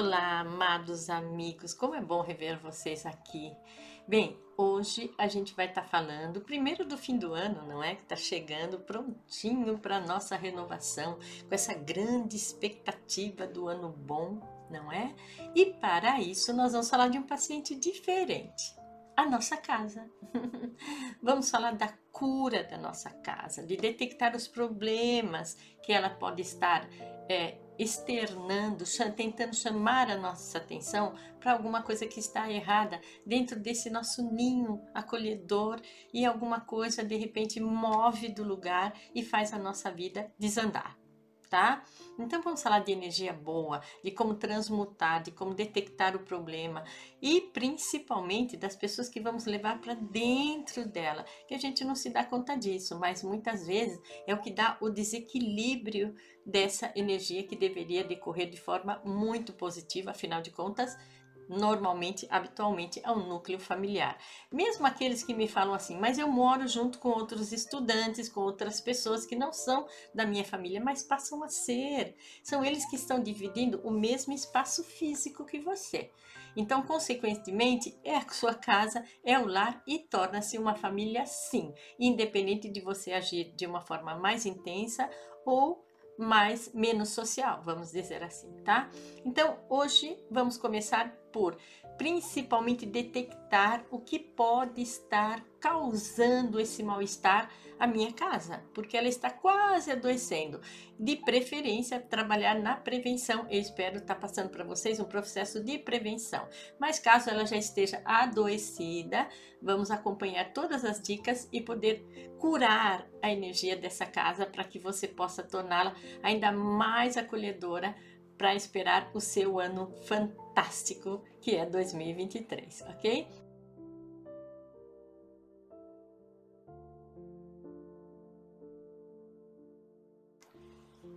Olá, amados amigos, como é bom rever vocês aqui. Bem, hoje a gente vai estar tá falando primeiro do fim do ano, não é? Que está chegando prontinho para nossa renovação, com essa grande expectativa do ano bom, não é? E para isso nós vamos falar de um paciente diferente a nossa casa. Vamos falar da cura da nossa casa, de detectar os problemas que ela pode estar é, externando, tentando chamar a nossa atenção para alguma coisa que está errada dentro desse nosso ninho acolhedor e alguma coisa de repente move do lugar e faz a nossa vida desandar tá? Então vamos falar de energia boa, de como transmutar, de como detectar o problema e principalmente das pessoas que vamos levar para dentro dela, que a gente não se dá conta disso, mas muitas vezes é o que dá o desequilíbrio dessa energia que deveria decorrer de forma muito positiva, afinal de contas, normalmente, habitualmente, é um núcleo familiar. Mesmo aqueles que me falam assim, mas eu moro junto com outros estudantes, com outras pessoas que não são da minha família, mas passam a ser. São eles que estão dividindo o mesmo espaço físico que você. Então, consequentemente, é a sua casa, é o lar e torna-se uma família sim, independente de você agir de uma forma mais intensa ou mais menos social, vamos dizer assim, tá? Então, hoje vamos começar por principalmente detectar o que pode estar causando esse mal-estar à minha casa, porque ela está quase adoecendo. De preferência, trabalhar na prevenção. Eu espero estar passando para vocês um processo de prevenção. Mas caso ela já esteja adoecida, vamos acompanhar todas as dicas e poder curar a energia dessa casa para que você possa torná-la ainda mais acolhedora para esperar o seu ano fantástico que é 2023, ok?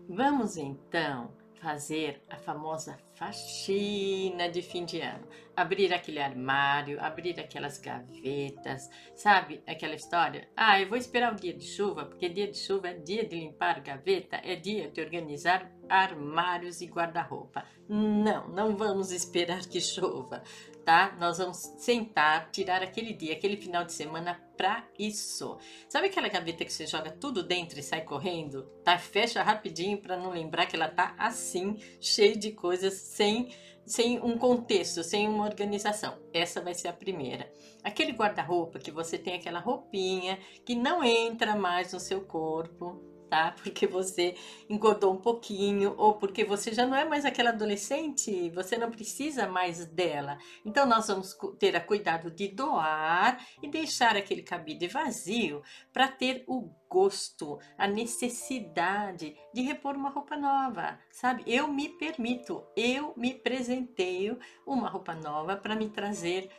Vamos então fazer a famosa faxina de fim de ano. Abrir aquele armário, abrir aquelas gavetas, sabe? Aquela história. Ah, eu vou esperar o dia de chuva, porque dia de chuva é dia de limpar gaveta, é dia de organizar armários e guarda-roupa. Não, não vamos esperar que chova tá? Nós vamos sentar, tirar aquele dia, aquele final de semana para isso. Sabe aquela gaveta que você joga tudo dentro e sai correndo? Tá? Fecha rapidinho para não lembrar que ela tá assim, cheia de coisas, sem sem um contexto, sem uma organização. Essa vai ser a primeira. Aquele guarda-roupa que você tem aquela roupinha que não entra mais no seu corpo, tá? Porque você engordou um pouquinho ou porque você já não é mais aquela adolescente, você não precisa mais dela. Então nós vamos ter a cuidado de doar e deixar aquele cabide vazio para ter o gosto, a necessidade de repor uma roupa nova, sabe? Eu me permito, eu me presenteio uma roupa nova para me trazer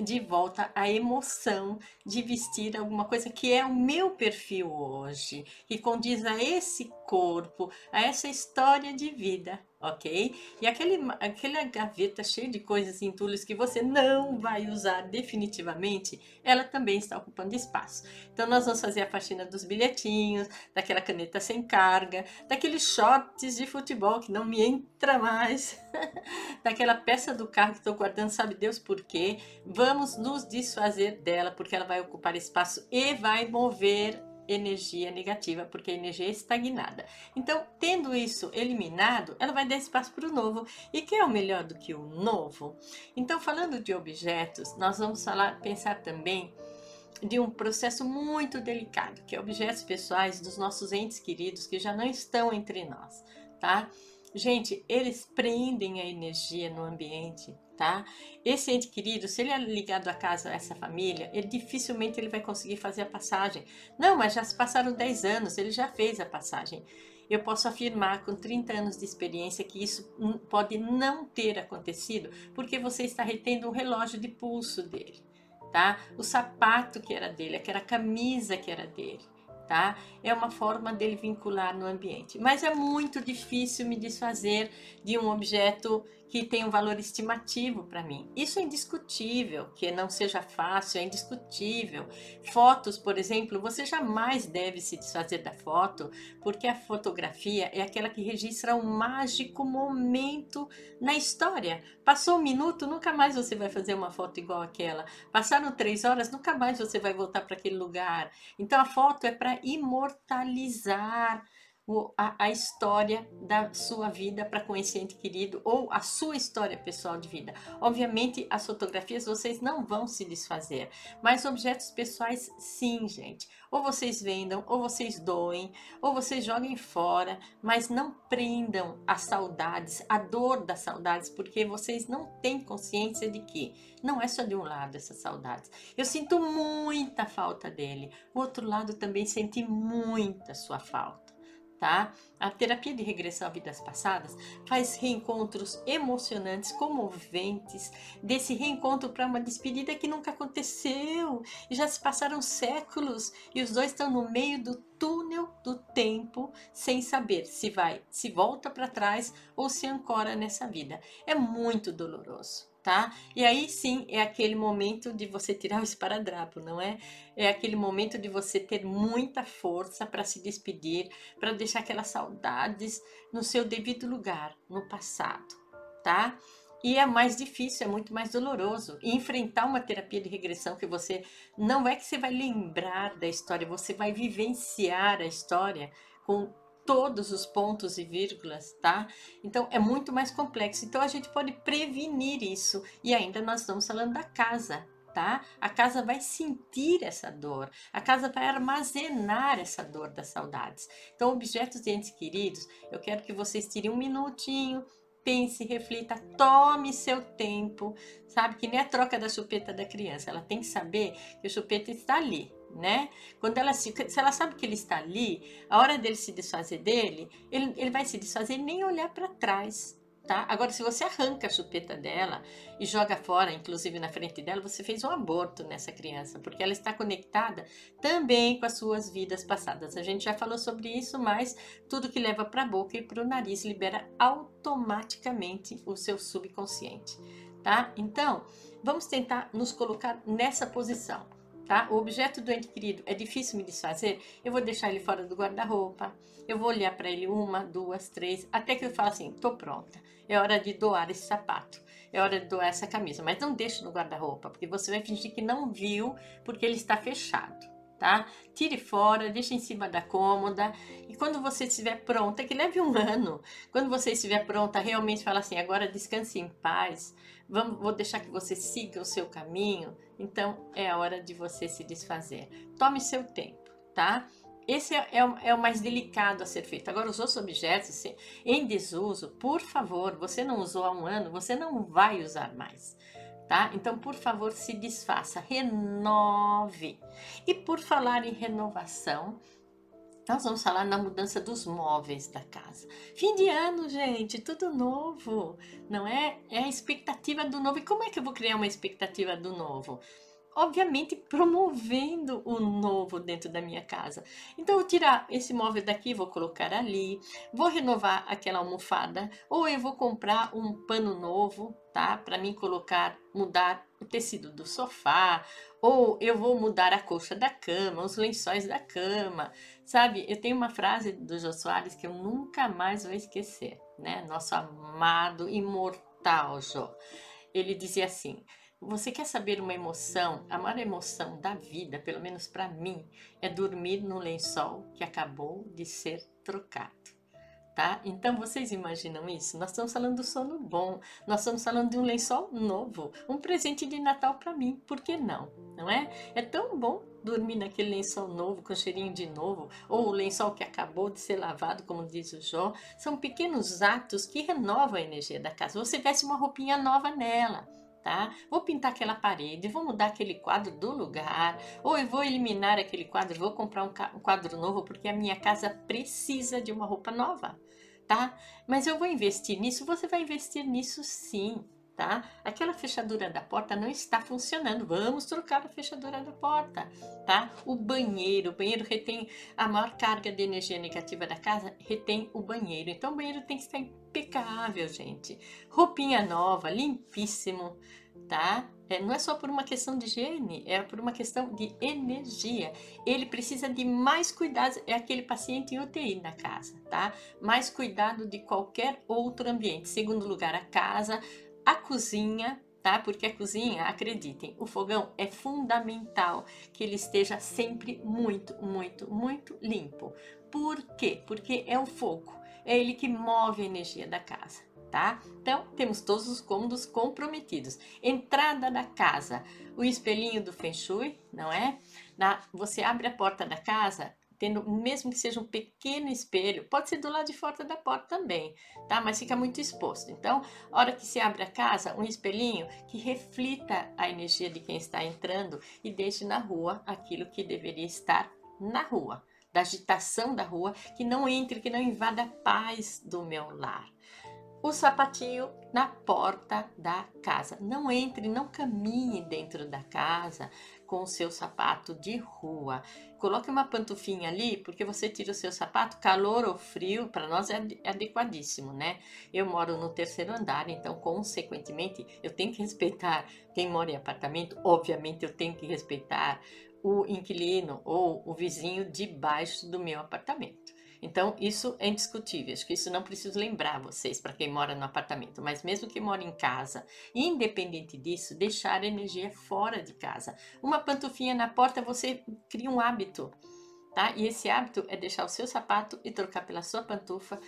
de volta a emoção de vestir alguma coisa que é o meu perfil hoje, que condiz a esse corpo, a essa história de vida, ok? E aquele, aquela gaveta cheia de coisas entulhos que você não vai usar definitivamente, ela também está ocupando espaço. Então, nós vamos fazer a faxina dos bilhetinhos, daquela caneta sem carga, daqueles shorts de futebol que não me entra mais, daquela peça do carro que estou guardando, sabe Deus por quê? Vamos nos desfazer dela, porque ela vai ocupar espaço e vai mover energia negativa, porque a energia é estagnada. Então, tendo isso eliminado, ela vai dar espaço para o novo. E que é o melhor do que o novo? Então, falando de objetos, nós vamos falar, pensar também de um processo muito delicado, que é objetos pessoais dos nossos entes queridos que já não estão entre nós, tá? Gente, eles prendem a energia no ambiente, tá? Esse ente querido, se ele é ligado a casa, a essa família, ele dificilmente ele vai conseguir fazer a passagem. Não, mas já se passaram 10 anos, ele já fez a passagem. Eu posso afirmar com 30 anos de experiência que isso pode não ter acontecido, porque você está retendo o relógio de pulso dele, tá? O sapato que era dele, aquela camisa que era dele tá? É uma forma dele vincular no ambiente. Mas é muito difícil me desfazer de um objeto que tem um valor estimativo para mim. Isso é indiscutível, que não seja fácil, é indiscutível. Fotos, por exemplo, você jamais deve se desfazer da foto, porque a fotografia é aquela que registra um mágico momento na história. Passou um minuto, nunca mais você vai fazer uma foto igual aquela. Passaram três horas, nunca mais você vai voltar para aquele lugar. Então a foto é para imortalizar a, a história da sua vida para com esse ente querido ou a sua história pessoal de vida. Obviamente, as fotografias vocês não vão se desfazer, mas objetos pessoais, sim, gente. Ou vocês vendam, ou vocês doem, ou vocês joguem fora, mas não prendam as saudades, a dor das saudades, porque vocês não têm consciência de que não é só de um lado essas saudades. Eu sinto muita falta dele, o outro lado também sente muita sua falta tá? A terapia de regressão a vidas passadas faz reencontros emocionantes, comoventes, desse reencontro para uma despedida que nunca aconteceu e já se passaram séculos e os dois estão no meio do túnel do tempo sem saber se vai, se volta para trás ou se ancora nessa vida. É muito doloroso tá? E aí sim é aquele momento de você tirar o esparadrapo, não é? É aquele momento de você ter muita força para se despedir, para deixar aquelas saudades no seu devido lugar, no passado, tá? E é mais difícil, é muito mais doloroso. E enfrentar uma terapia de regressão que você não é que você vai lembrar da história, você vai vivenciar a história com todos os pontos e vírgulas, tá? Então é muito mais complexo. Então a gente pode prevenir isso. E ainda nós estamos falando da casa, tá? A casa vai sentir essa dor, a casa vai armazenar essa dor das saudades. Então, objetos de entes queridos, eu quero que vocês tirem um minutinho, pense, reflita, tome seu tempo, sabe? Que nem a troca da chupeta da criança, ela tem que saber que o chupeta está ali, né? Quando ela se, se ela sabe que ele está ali, a hora dele se desfazer dele, ele, ele vai se desfazer nem olhar para trás, tá? Agora, se você arranca a chupeta dela e joga fora, inclusive na frente dela, você fez um aborto nessa criança, porque ela está conectada também com as suas vidas passadas. A gente já falou sobre isso, mas tudo que leva para a boca e para o nariz libera automaticamente o seu subconsciente, tá? Então, vamos tentar nos colocar nessa posição tá? O objeto do querido é difícil me desfazer, eu vou deixar ele fora do guarda-roupa, eu vou olhar para ele uma, duas, três, até que eu falo assim, tô pronta, é hora de doar esse sapato, é hora de doar essa camisa, mas não deixe no guarda-roupa, porque você vai fingir que não viu, porque ele está fechado. Tá? Tire fora, deixe em cima da cômoda e quando você estiver pronta, que leve um ano, quando você estiver pronta, realmente fala assim, agora descanse em paz, vamos, vou deixar que você siga o seu caminho, então é a hora de você se desfazer. Tome seu tempo, tá? Esse é, é, o, é, o, mais delicado a ser feito. Agora, os outros objetos em desuso, por favor, você não usou há um ano, você não vai usar mais. Tá? Então, por favor, se desfaça, renove. E por falar em renovação, nós vamos falar na mudança dos móveis da casa. Fim de ano, gente, tudo novo, não é? É a expectativa do novo. E como é que eu vou criar uma expectativa do novo? obviamente promovendo o novo dentro da minha casa. Então, eu tirar esse móvel daqui, vou colocar ali, vou renovar aquela almofada, ou eu vou comprar um pano novo, tá? Para mim colocar, mudar o tecido do sofá, ou eu vou mudar a colcha da cama, os lençóis da cama, sabe? Eu tenho uma frase do Jô Soares que eu nunca mais vou esquecer, né? Nosso amado, imortal Jô. Ele dizia assim: você quer saber uma emoção? A maior emoção da vida, pelo menos para mim, é dormir no lençol que acabou de ser trocado. Tá? Então vocês imaginam isso? Nós estamos falando do sono bom, nós estamos falando de um lençol novo, um presente de Natal para mim, por que não? Não é? É tão bom dormir naquele lençol novo, com cheirinho de novo, ou o lençol que acabou de ser lavado, como diz o Jó. São pequenos atos que renovam a energia da casa. Você veste uma roupinha nova nela tá? Vou pintar aquela parede, vou mudar aquele quadro do lugar, ou eu vou eliminar aquele quadro, vou comprar um quadro novo porque a minha casa precisa de uma roupa nova, tá? Mas eu vou investir nisso, você vai investir nisso sim, tá? Aquela fechadura da porta não está funcionando. Vamos trocar a fechadura da porta, tá? O banheiro, o banheiro retém a maior carga de energia negativa da casa, retém o banheiro. Então o banheiro tem que estar impecável, gente. Roupinha nova, limpíssimo, tá? É, não é só por uma questão de higiene, é por uma questão de energia. Ele precisa de mais cuidados, é aquele paciente em UTI na casa, tá? Mais cuidado de qualquer outro ambiente. Segundo lugar, a casa, a cozinha, tá? Porque a cozinha, acreditem, o fogão é fundamental que ele esteja sempre muito, muito, muito limpo. Por quê? Porque é o fogo, é ele que move a energia da casa. Tá? Então, temos todos os cômodos comprometidos. Entrada da casa, o espelhinho do Feng Shui, não é? Na, você abre a porta da casa, tendo, mesmo que seja um pequeno espelho, pode ser do lado de fora da porta também, tá? Mas fica muito exposto. Então, a hora que se abre a casa, um espelhinho que reflita a energia de quem está entrando e deixe na rua aquilo que deveria estar na rua, da agitação da rua, que não entre, que não invada a paz do meu lar o sapatinho na porta da casa. Não entre, não caminhe dentro da casa com o seu sapato de rua. Coloque uma pantufinha ali, porque você tira o seu sapato, calor ou frio, para nós é adequadíssimo, né? Eu moro no terceiro andar, então, consequentemente, eu tenho que respeitar quem mora em apartamento, obviamente, eu tenho que respeitar o inquilino ou o vizinho debaixo do meu apartamento. Então, isso é indiscutível. Acho que isso não preciso lembrar vocês para quem mora no apartamento, mas mesmo que mora em casa, independente disso, deixar a energia fora de casa. Uma pantufinha na porta, você cria um hábito, tá? E esse hábito é deixar o seu sapato e trocar pela sua pantufa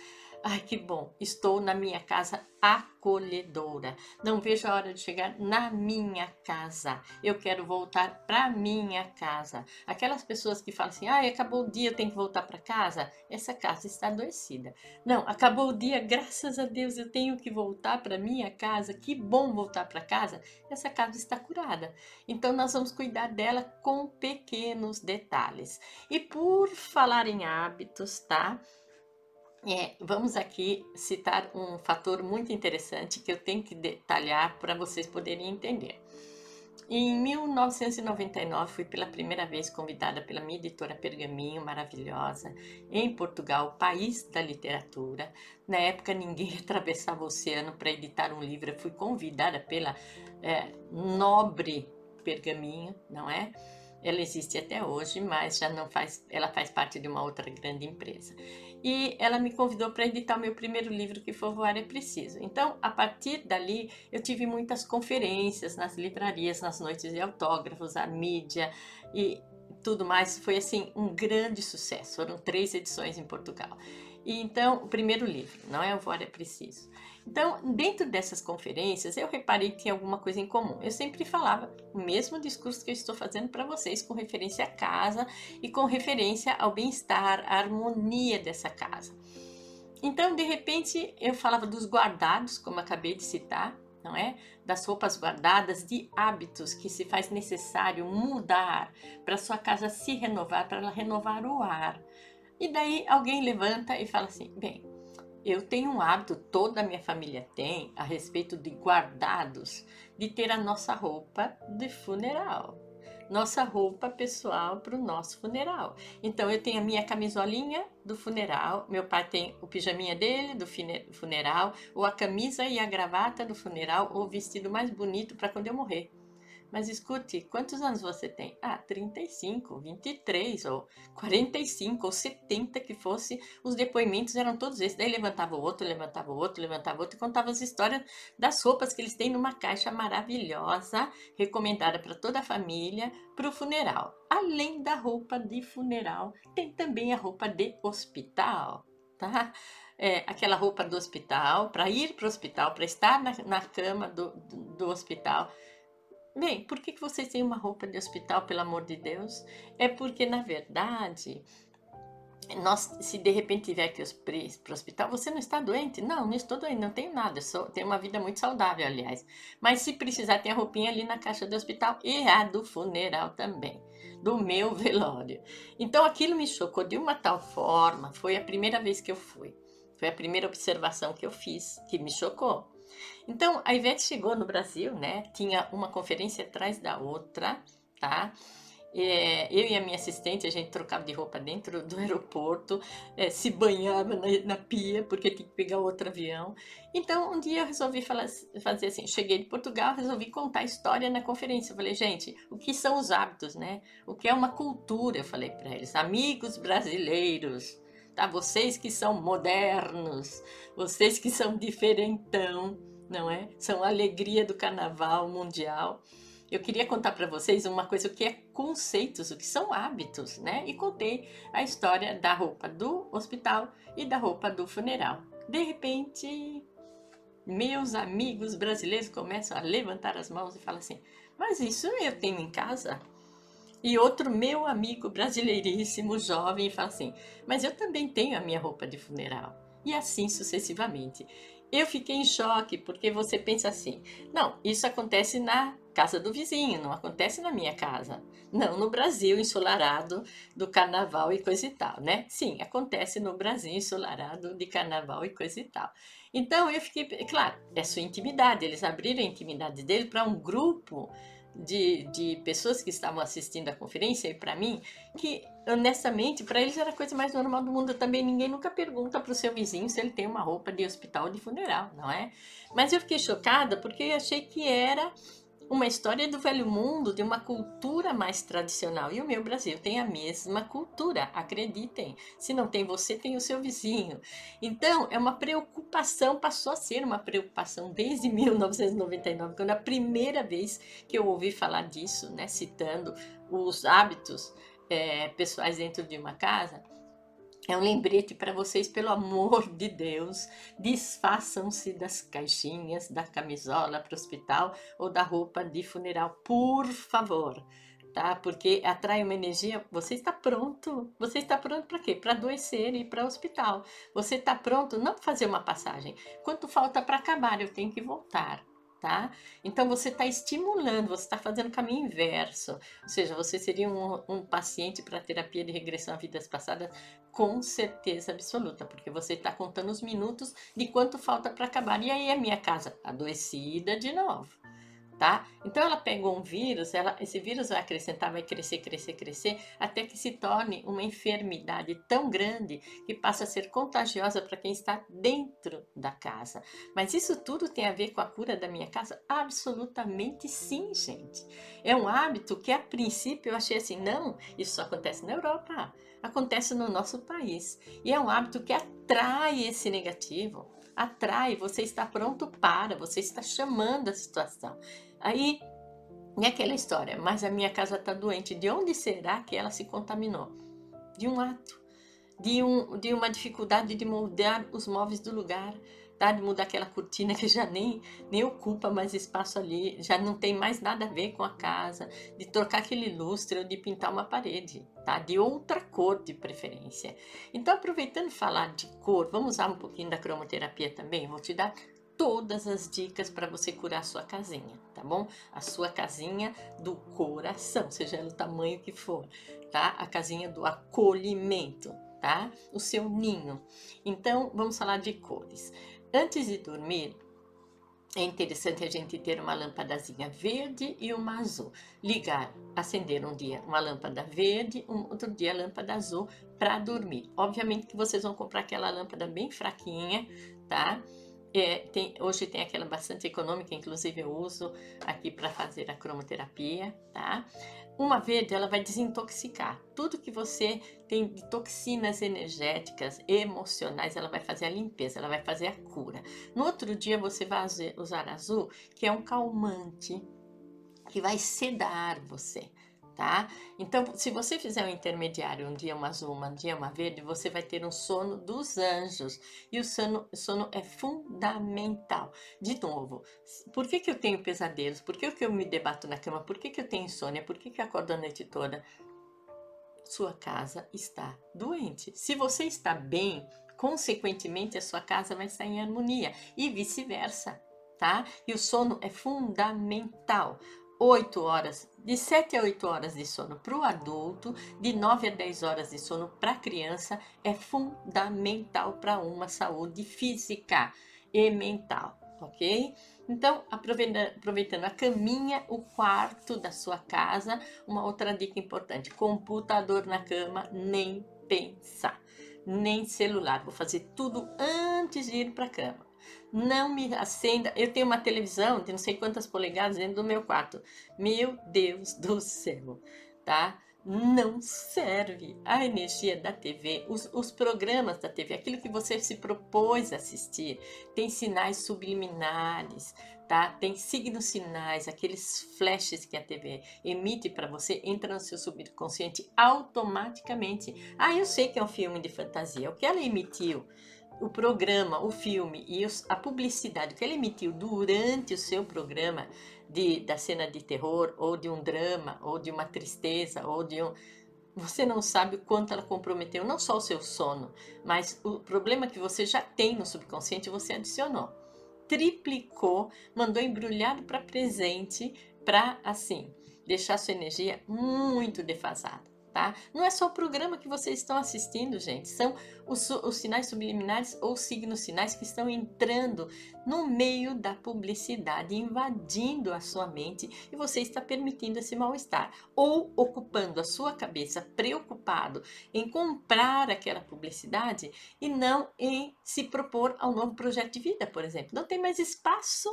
Ai, que bom, estou na minha casa acolhedora. Não vejo a hora de chegar na minha casa. Eu quero voltar para minha casa. Aquelas pessoas que falam assim: "Ai, acabou o dia, tenho que voltar para casa". Essa casa está adoecida. Não, acabou o dia, graças a Deus, eu tenho que voltar para minha casa. Que bom voltar para casa. Essa casa está curada. Então nós vamos cuidar dela com pequenos detalhes. E por falar em hábitos, tá? É, vamos aqui citar um fator muito interessante que eu tenho que detalhar para vocês poderem entender. Em 1999, fui pela primeira vez convidada pela minha editora Pergaminho, maravilhosa, em Portugal, país da literatura. Na época, ninguém atravessava o oceano para editar um livro. Eu fui convidada pela é, nobre Pergaminho, não é? Ela existe até hoje, mas já não faz, ela faz parte de uma outra grande empresa e ela me convidou para editar o meu primeiro livro, que foi Voar é Preciso. Então, a partir dali, eu tive muitas conferências nas livrarias, nas noites de autógrafos, a mídia e tudo mais. Foi, assim, um grande sucesso. Foram três edições em Portugal. E então, o primeiro livro, não é o Voar é Preciso. Então, dentro dessas conferências, eu reparei que tinha alguma coisa em comum. Eu sempre falava o mesmo discurso que eu estou fazendo para vocês, com referência à casa e com referência ao bem-estar, à harmonia dessa casa. Então, de repente, eu falava dos guardados, como acabei de citar, não é? Das roupas guardadas, de hábitos que se faz necessário mudar para sua casa se renovar, para ela renovar o ar. E daí alguém levanta e fala assim: bem, eu tenho um hábito, toda a minha família tem, a respeito de guardados, de ter a nossa roupa de funeral. Nossa roupa pessoal para o nosso funeral. Então eu tenho a minha camisolinha do funeral, meu pai tem o pijaminha dele do funeral, ou a camisa e a gravata do funeral, ou o vestido mais bonito para quando eu morrer. Mas escute, quantos anos você tem? Ah, 35, 23 ou 45 ou 70 que fosse, os depoimentos eram todos esses. Daí levantava o outro, levantava o outro, levantava o outro e contava as histórias das roupas que eles têm numa caixa maravilhosa, recomendada para toda a família, para o funeral. Além da roupa de funeral, tem também a roupa de hospital, tá? É, aquela roupa do hospital, para ir para o hospital, para estar na, na cama do, do, do hospital. Bem, por que, vocês têm uma roupa de hospital, pelo amor de Deus? É porque, na verdade, nós, se de repente tiver que ir para o hospital, você não está doente? Não, não estou doente, não tenho nada, sou, tenho uma vida muito saudável, aliás. Mas se precisar, tem a roupinha ali na caixa do hospital e a do funeral também, do meu velório. Então aquilo me chocou de uma tal forma, foi a primeira vez que eu fui, foi a primeira observação que eu fiz, que me chocou. Então, a Ivete chegou no Brasil, né? Tinha uma conferência atrás da outra, tá? É, eu e a minha assistente, a gente trocava de roupa dentro do aeroporto, é, se banhava na, na, pia, porque tinha que pegar outro avião. Então, um dia eu resolvi falar, fazer assim: cheguei de Portugal, resolvi contar a história na conferência. Eu falei, gente, o que são os hábitos, né? O que é uma cultura? Eu falei para eles, amigos brasileiros, tá? Vocês que são modernos, vocês que são diferentão, não é? São a alegria do carnaval mundial eu queria contar para vocês uma coisa, o que é conceitos, o que são hábitos, né? E contei a história da roupa do hospital e da roupa do funeral. De repente, meus amigos brasileiros começam a levantar as mãos e falam assim: Mas isso eu tenho em casa? E outro meu amigo brasileiríssimo, jovem, fala assim: Mas eu também tenho a minha roupa de funeral. E assim sucessivamente. Eu fiquei em choque porque você pensa assim: não, isso acontece na casa do vizinho, não acontece na minha casa. Não no Brasil ensolarado do carnaval e coisa e tal, né? Sim, acontece no Brasil ensolarado de carnaval e coisa e tal. Então eu fiquei, claro, é sua intimidade, eles abriram a intimidade dele para um grupo de, de pessoas que estavam assistindo a conferência e para mim, que honestamente, para eles era a coisa mais normal do mundo. Também ninguém nunca pergunta para o seu vizinho se ele tem uma roupa de hospital de funeral, não é? Mas eu fiquei chocada porque eu achei que era uma história do velho mundo, de uma cultura mais tradicional. E o meu Brasil tem a mesma cultura, acreditem. Se não tem você, tem o seu vizinho. Então, é uma preocupação, passou a ser uma preocupação desde 1999, quando a primeira vez que eu ouvi falar disso, né, citando os hábitos é, pessoais dentro de uma casa. É um lembrete para vocês, pelo amor de Deus, desfaçam-se das caixinhas, da camisola para o hospital ou da roupa de funeral, por favor, tá? Porque atrai uma energia. Você está pronto? Você está pronto para quê? Para adoecer e ir para o hospital. Você está pronto não para fazer uma passagem. Quanto falta para acabar? Eu tenho que voltar tá? Então você está estimulando, você está fazendo o caminho inverso. Ou seja, você seria um, um paciente para terapia de regressão a vidas passadas com certeza absoluta, porque você está contando os minutos de quanto falta para acabar. E aí a minha casa adoecida de novo tá? Então ela pegou um vírus, ela, esse vírus vai acrescentar, vai crescer, crescer, crescer, até que se torne uma enfermidade tão grande que passa a ser contagiosa para quem está dentro da casa. Mas isso tudo tem a ver com a cura da minha casa? Absolutamente sim, gente. É um hábito que a princípio eu achei assim, não, isso só acontece na Europa, acontece no nosso país. E é um hábito que atrai esse negativo atrai, você está pronto para, você está chamando a situação. Aí, é aquela história, mas a minha casa está doente, de onde será que ela se contaminou? De um ato, de, um, de uma dificuldade de mudar os móveis do lugar, tá? de mudar aquela cortina que já nem, nem ocupa mais espaço ali, já não tem mais nada a ver com a casa, de trocar aquele lustre ou de pintar uma parede, tá? de outra cor de preferência. Então, aproveitando falar de cor, vamos usar um pouquinho da cromoterapia também, vou te dar todas as dicas para você curar a sua casinha, tá bom? A sua casinha do coração, seja ela o tamanho que for, tá? A casinha do acolhimento, tá? O seu ninho. Então, vamos falar de cores. Antes de dormir, é interessante a gente ter uma lâmpadazinha verde e uma azul. Ligar, acender um dia uma lâmpada verde, um outro dia lâmpada azul para dormir. Obviamente que vocês vão comprar aquela lâmpada bem fraquinha, tá? É, tem, hoje tem aquela bastante econômica, inclusive eu uso aqui para fazer a cromoterapia, tá? Uma verde, ela vai desintoxicar. Tudo que você tem de toxinas energéticas, emocionais, ela vai fazer a limpeza, ela vai fazer a cura. No outro dia, você vai usar azul, que é um calmante, que vai sedar você tá? Então, se você fizer um intermediário, um dia uma azul, um dia uma verde, você vai ter um sono dos anjos. E o sono, sono é fundamental. De novo, por que, que eu tenho pesadelos? Por que, que eu me debato na cama? Por que, que eu tenho insônia? Por que, que eu acordo a noite toda? Sua casa está doente. Se você está bem, consequentemente a sua casa vai estar em harmonia e vice-versa, tá? E o sono é fundamental. 8 horas, de 7 a 8 horas de sono para o adulto, de 9 a 10 horas de sono para a criança é fundamental para uma saúde física e mental, ok? Então, aproveitando a caminha, o quarto da sua casa, uma outra dica importante: computador na cama, nem pensar, nem celular. Vou fazer tudo antes de ir para a cama. Não me acenda. Eu tenho uma televisão de não sei quantas polegadas dentro do meu quarto. Meu Deus do céu, tá? não serve a energia da TV, os, os, programas da TV, aquilo que você se propôs a assistir, tem sinais subliminares, tá? Tem signos sinais, aqueles flashes que a TV emite para você, entra no seu subconsciente automaticamente. Ah, eu sei que é um filme de fantasia. O que ela emitiu, o programa, o filme e os, a publicidade que ela emitiu durante o seu programa de, da cena de terror, ou de um drama, ou de uma tristeza, ou de um. Você não sabe o quanto ela comprometeu não só o seu sono, mas o problema que você já tem no subconsciente você adicionou. Triplicou, mandou embrulhado para presente, para assim, deixar sua energia muito defasada tá? Não é só o programa que vocês estão assistindo, gente, são os, os sinais subliminares ou signos sinais que estão entrando no meio da publicidade, invadindo a sua mente e você está permitindo esse mal-estar ou ocupando a sua cabeça preocupado em comprar aquela publicidade e não em se propor a um novo projeto de vida, por exemplo. Não tem mais espaço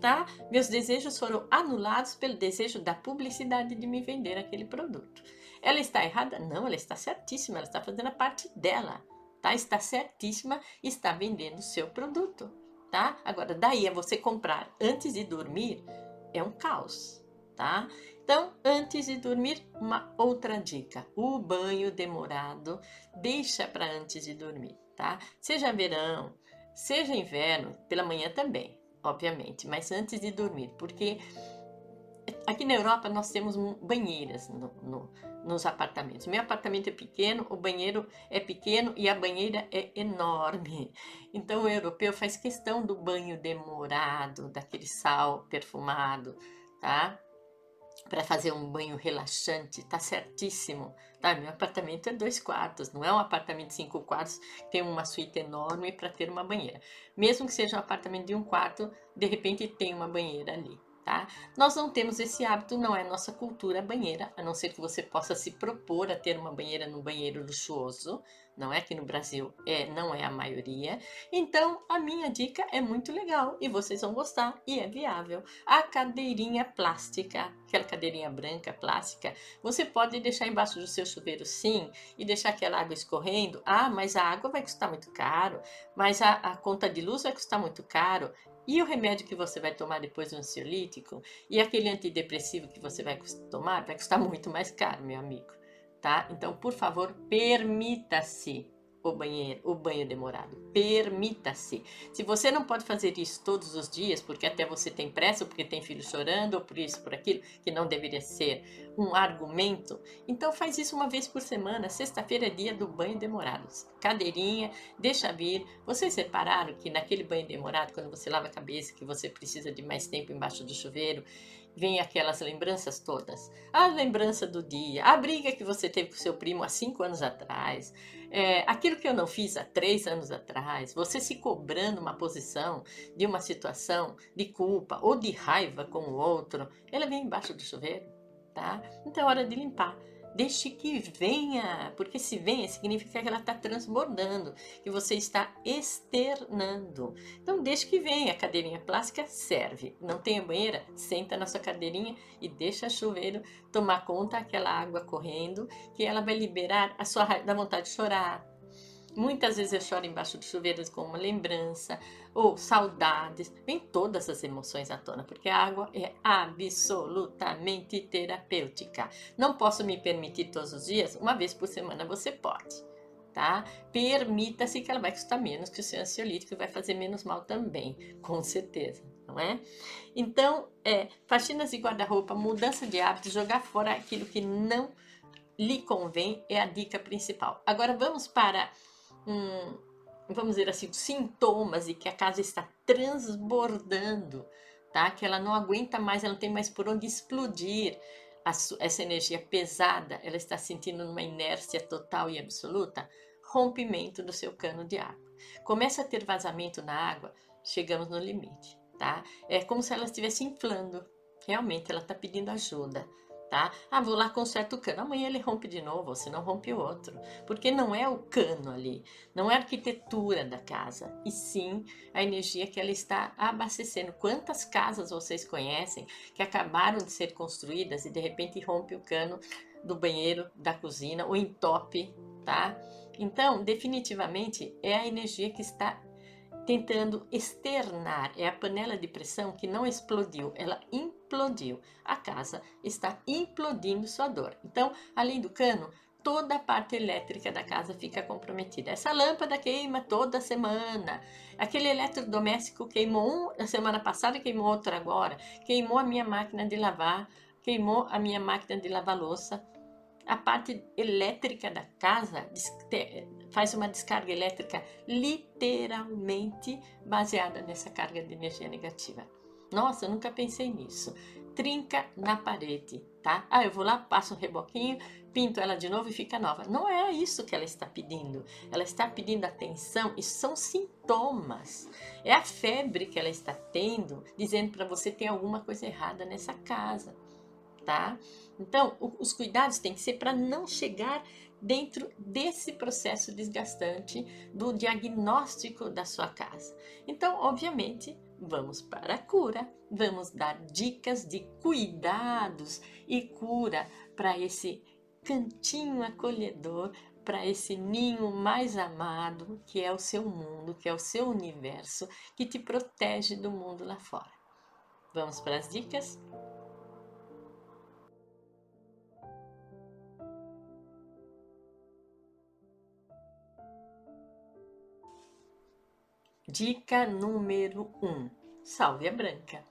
Tá? Meus desejos foram anulados pelo desejo da publicidade de me vender aquele produto. Ela está errada? Não, ela está certíssima, ela está fazendo a parte dela, tá? Está certíssima, está vendendo o seu produto, tá? Agora, daí a você comprar antes de dormir é um caos, tá? Então, antes de dormir, uma outra dica: o banho demorado deixa para antes de dormir, tá? Seja verão, seja inverno, pela manhã também, obviamente, mas antes de dormir, porque aqui na Europa nós temos banheiras no, no nos apartamentos. Meu apartamento é pequeno, o banheiro é pequeno e a banheira é enorme. Então o europeu faz questão do banho demorado, daquele sal perfumado, tá? Para fazer um banho relaxante, tá certíssimo. Tá? Meu apartamento é dois quartos, não é um apartamento de cinco quartos, tem uma suíte enorme para ter uma banheira. Mesmo que seja um apartamento de um quarto, de repente tem uma banheira ali tá? Nós não temos esse hábito, não é nossa cultura banheira, a não ser que você possa se propor a ter uma banheira no banheiro luxuoso, não é que no Brasil é, não é a maioria. Então, a minha dica é muito legal e vocês vão gostar e é viável. A cadeirinha plástica, aquela cadeirinha branca plástica, você pode deixar embaixo do seu chuveiro sim e deixar aquela água escorrendo. Ah, mas a água vai custar muito caro, mas a, a conta de luz vai custar muito caro. E o remédio que você vai tomar depois do ansiolítico e aquele antidepressivo que você vai tomar vai custar muito mais caro, meu amigo, tá? Então, por favor, permita-se o banheiro, o banho demorado. Permita-se. Se você não pode fazer isso todos os dias, porque até você tem pressa, porque tem filho chorando, ou por isso, por aquilo, que não deveria ser um argumento, então faz isso uma vez por semana. Sexta-feira é dia do banho demorado. Cadeirinha, deixa vir. Vocês repararam que naquele banho demorado, quando você lava a cabeça, que você precisa de mais tempo embaixo do chuveiro, vem aquelas lembranças todas. A lembrança do dia, a briga que você teve com seu primo há cinco anos atrás, é, aquilo que eu não fiz há três anos atrás, você se cobrando uma posição de uma situação de culpa ou de raiva com o outro, ela vem embaixo do chuveiro, tá? Então é hora de limpar. Deixe que venha, porque se venha significa que ela está transbordando, que você está externando. Então deixe que venha, a cadeirinha plástica serve. Não tem banheira? Senta na sua cadeirinha e deixa o chuveiro tomar conta aquela água correndo, que ela vai liberar a sua da vontade de chorar, Muitas vezes eu choro embaixo do chuveiro com uma lembrança ou saudades, vem todas as emoções à tona, porque a água é absolutamente terapêutica. Não posso me permitir todos os dias, uma vez por semana você pode, tá? Permita-se que ela vai custar menos que o seu ansiolítico e vai fazer menos mal também, com certeza, não é? Então, é, faxinas de guarda-roupa, mudança de hábitos, jogar fora aquilo que não lhe convém é a dica principal. Agora vamos para um, vamos dizer assim, sintomas de que a casa está transbordando, tá? Que ela não aguenta mais, ela não tem mais por onde explodir essa energia pesada, ela está sentindo uma inércia total e absoluta, rompimento do seu cano de água. Começa a ter vazamento na água chegamos no limite, tá? É como se ela estivesse inflando. Realmente, ela está pedindo ajuda tá? Ah, vou lá conserto o cano. Amanhã ele rompe de novo, ou se não rompe o outro. Porque não é o cano ali, não é a arquitetura da casa, e sim a energia que ela está abastecendo. Quantas casas vocês conhecem que acabaram de ser construídas e de repente rompe o cano do banheiro, da cozinha, ou entope, tá? Então, definitivamente é a energia que está tentando externar. É a panela de pressão que não explodiu, ela implodiu. A casa está implodindo sua dor. Então, além do cano, toda a parte elétrica da casa fica comprometida. Essa lâmpada queima toda semana. Aquele eletrodoméstico queimou um na semana passada, queimou outro agora. Queimou a minha máquina de lavar, queimou a minha máquina de lavar louça a parte elétrica da casa faz uma descarga elétrica literalmente baseada nessa carga de energia negativa. Nossa, eu nunca pensei nisso. Trinca na parede, tá? Ah, eu vou lá, passo um reboquinho, pinto ela de novo e fica nova. Não é isso que ela está pedindo. Ela está pedindo atenção. Isso são sintomas. É a febre que ela está tendo, dizendo para você tem alguma coisa errada nessa casa tá? Então, os cuidados têm que ser para não chegar dentro desse processo desgastante do diagnóstico da sua casa. Então, obviamente, vamos para a cura, vamos dar dicas de cuidados e cura para esse cantinho acolhedor, para esse ninho mais amado que é o seu mundo, que é o seu universo, que te protege do mundo lá fora. Vamos para as dicas? Dica número 1: um, sálvia branca.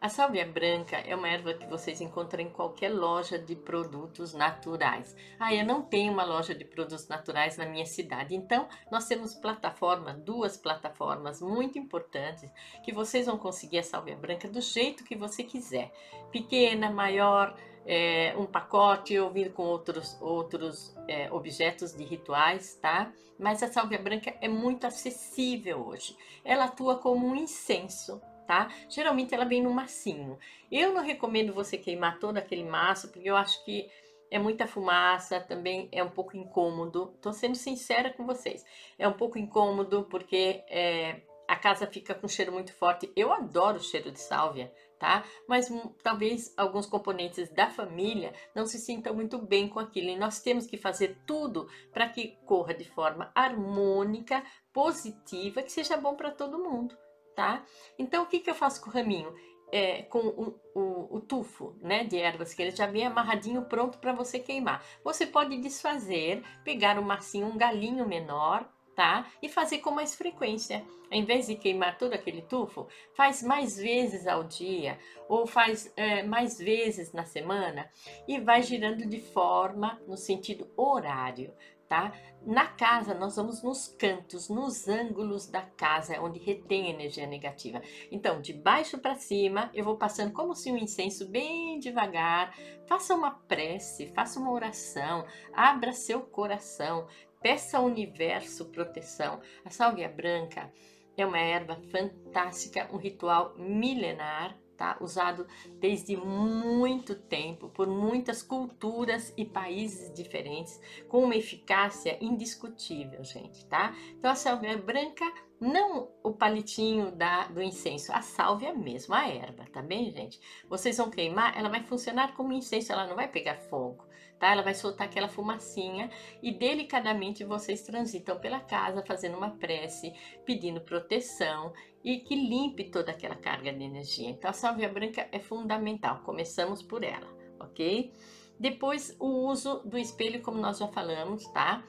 A sálvia branca é uma erva que vocês encontram em qualquer loja de produtos naturais. Ah, eu não tenho uma loja de produtos naturais na minha cidade. Então, nós temos plataforma, duas plataformas muito importantes que vocês vão conseguir a sálvia branca do jeito que você quiser. Pequena, maior, é, um pacote ou vir com outros, outros é, objetos de rituais, tá? Mas a sálvia branca é muito acessível hoje. Ela atua como um incenso, tá? Geralmente ela vem no massinho. Eu não recomendo você queimar todo aquele maço, porque eu acho que é muita fumaça, também é um pouco incômodo. Tô sendo sincera com vocês. É um pouco incômodo porque é, a casa fica com cheiro muito forte. Eu adoro o cheiro de sálvia, tá? Mas hum, talvez alguns componentes da família não se sintam muito bem com aquilo. E nós temos que fazer tudo para que corra de forma harmônica, positiva, que seja bom para todo mundo, tá? Então, o que, que eu faço com o raminho? É, com o, o, o, tufo né, de ervas, que ele já vem amarradinho pronto para você queimar. Você pode desfazer, pegar um massinho, um galinho menor, tá? E fazer com mais frequência. Em vez de queimar todo aquele tufo, faz mais vezes ao dia ou faz é, mais vezes na semana e vai girando de forma no sentido horário. Tá? Na casa, nós vamos nos cantos, nos ângulos da casa, onde retém energia negativa. Então, de baixo para cima, eu vou passando como se um incenso bem devagar. Faça uma prece, faça uma oração, abra seu coração, Peça ao universo proteção. A sálvia branca é uma erva fantástica, um ritual milenar, tá? Usado desde muito tempo por muitas culturas e países diferentes, com uma eficácia indiscutível, gente, tá? Então a sálvia branca não o palitinho da, do incenso, a sálvia mesmo, a erva, tá bem, gente? Vocês vão queimar, ela vai funcionar como incenso, ela não vai pegar fogo tá? Ela vai soltar aquela fumacinha e delicadamente vocês transitam pela casa fazendo uma prece, pedindo proteção e que limpe toda aquela carga de energia. Então a sálvia branca é fundamental. Começamos por ela, ok? Depois o uso do espelho, como nós já falamos, tá?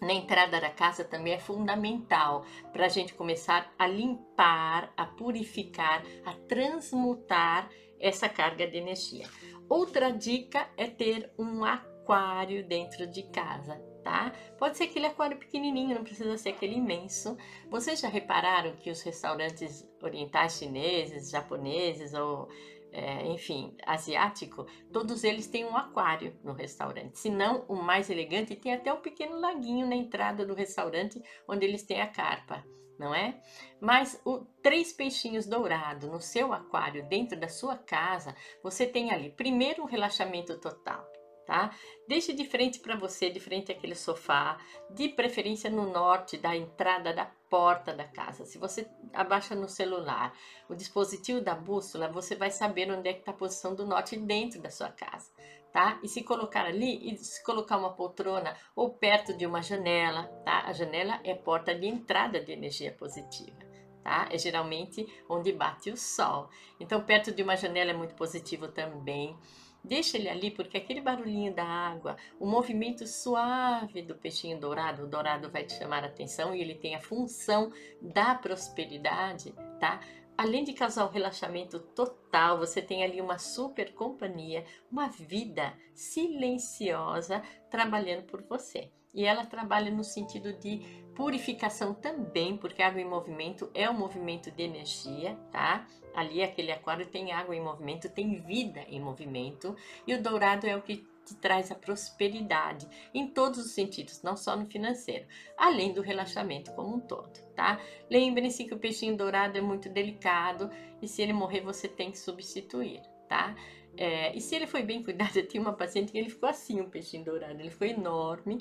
na entrada da casa também é fundamental para a gente começar a limpar, a purificar, a transmutar essa carga de energia. Outra dica é ter um aquário dentro de casa, tá? Pode ser aquele aquário pequenininho, não precisa ser aquele imenso. Vocês já repararam que os restaurantes orientais chineses, japoneses ou é, enfim, asiático, todos eles têm um aquário no restaurante. Se não, o mais elegante tem até um pequeno laguinho na entrada do restaurante onde eles têm a carpa, não é? Mas o três peixinhos dourados no seu aquário dentro da sua casa, você tem ali primeiro um relaxamento total tá? Deixe de frente para você, de frente àquele sofá, de preferência no norte da entrada da porta da casa. Se você abaixa no celular o dispositivo da bússola, você vai saber onde é que está a posição do norte dentro da sua casa, tá? E se colocar ali, e se colocar uma poltrona ou perto de uma janela, tá? A janela é porta de entrada de energia positiva. Tá? É geralmente onde bate o sol. Então, perto de uma janela é muito positivo também. Deixa ele ali, porque aquele barulhinho da água, o movimento suave do peixinho dourado, o dourado vai te chamar a atenção e ele tem a função da prosperidade, tá? Além de causar um relaxamento total, você tem ali uma super companhia, uma vida silenciosa trabalhando por você. E ela trabalha no sentido de purificação também, porque água em movimento é um movimento de energia, tá? Ali aquele aquário tem água em movimento, tem vida em movimento, e o dourado é o que te traz a prosperidade em todos os sentidos, não só no financeiro, além do relaxamento como um todo, tá? Lembrem-se que o peixinho dourado é muito delicado e se ele morrer você tem que substituir, tá? É, e se ele foi bem cuidado, eu uma paciente que ele ficou assim, um peixinho dourado, ele foi enorme,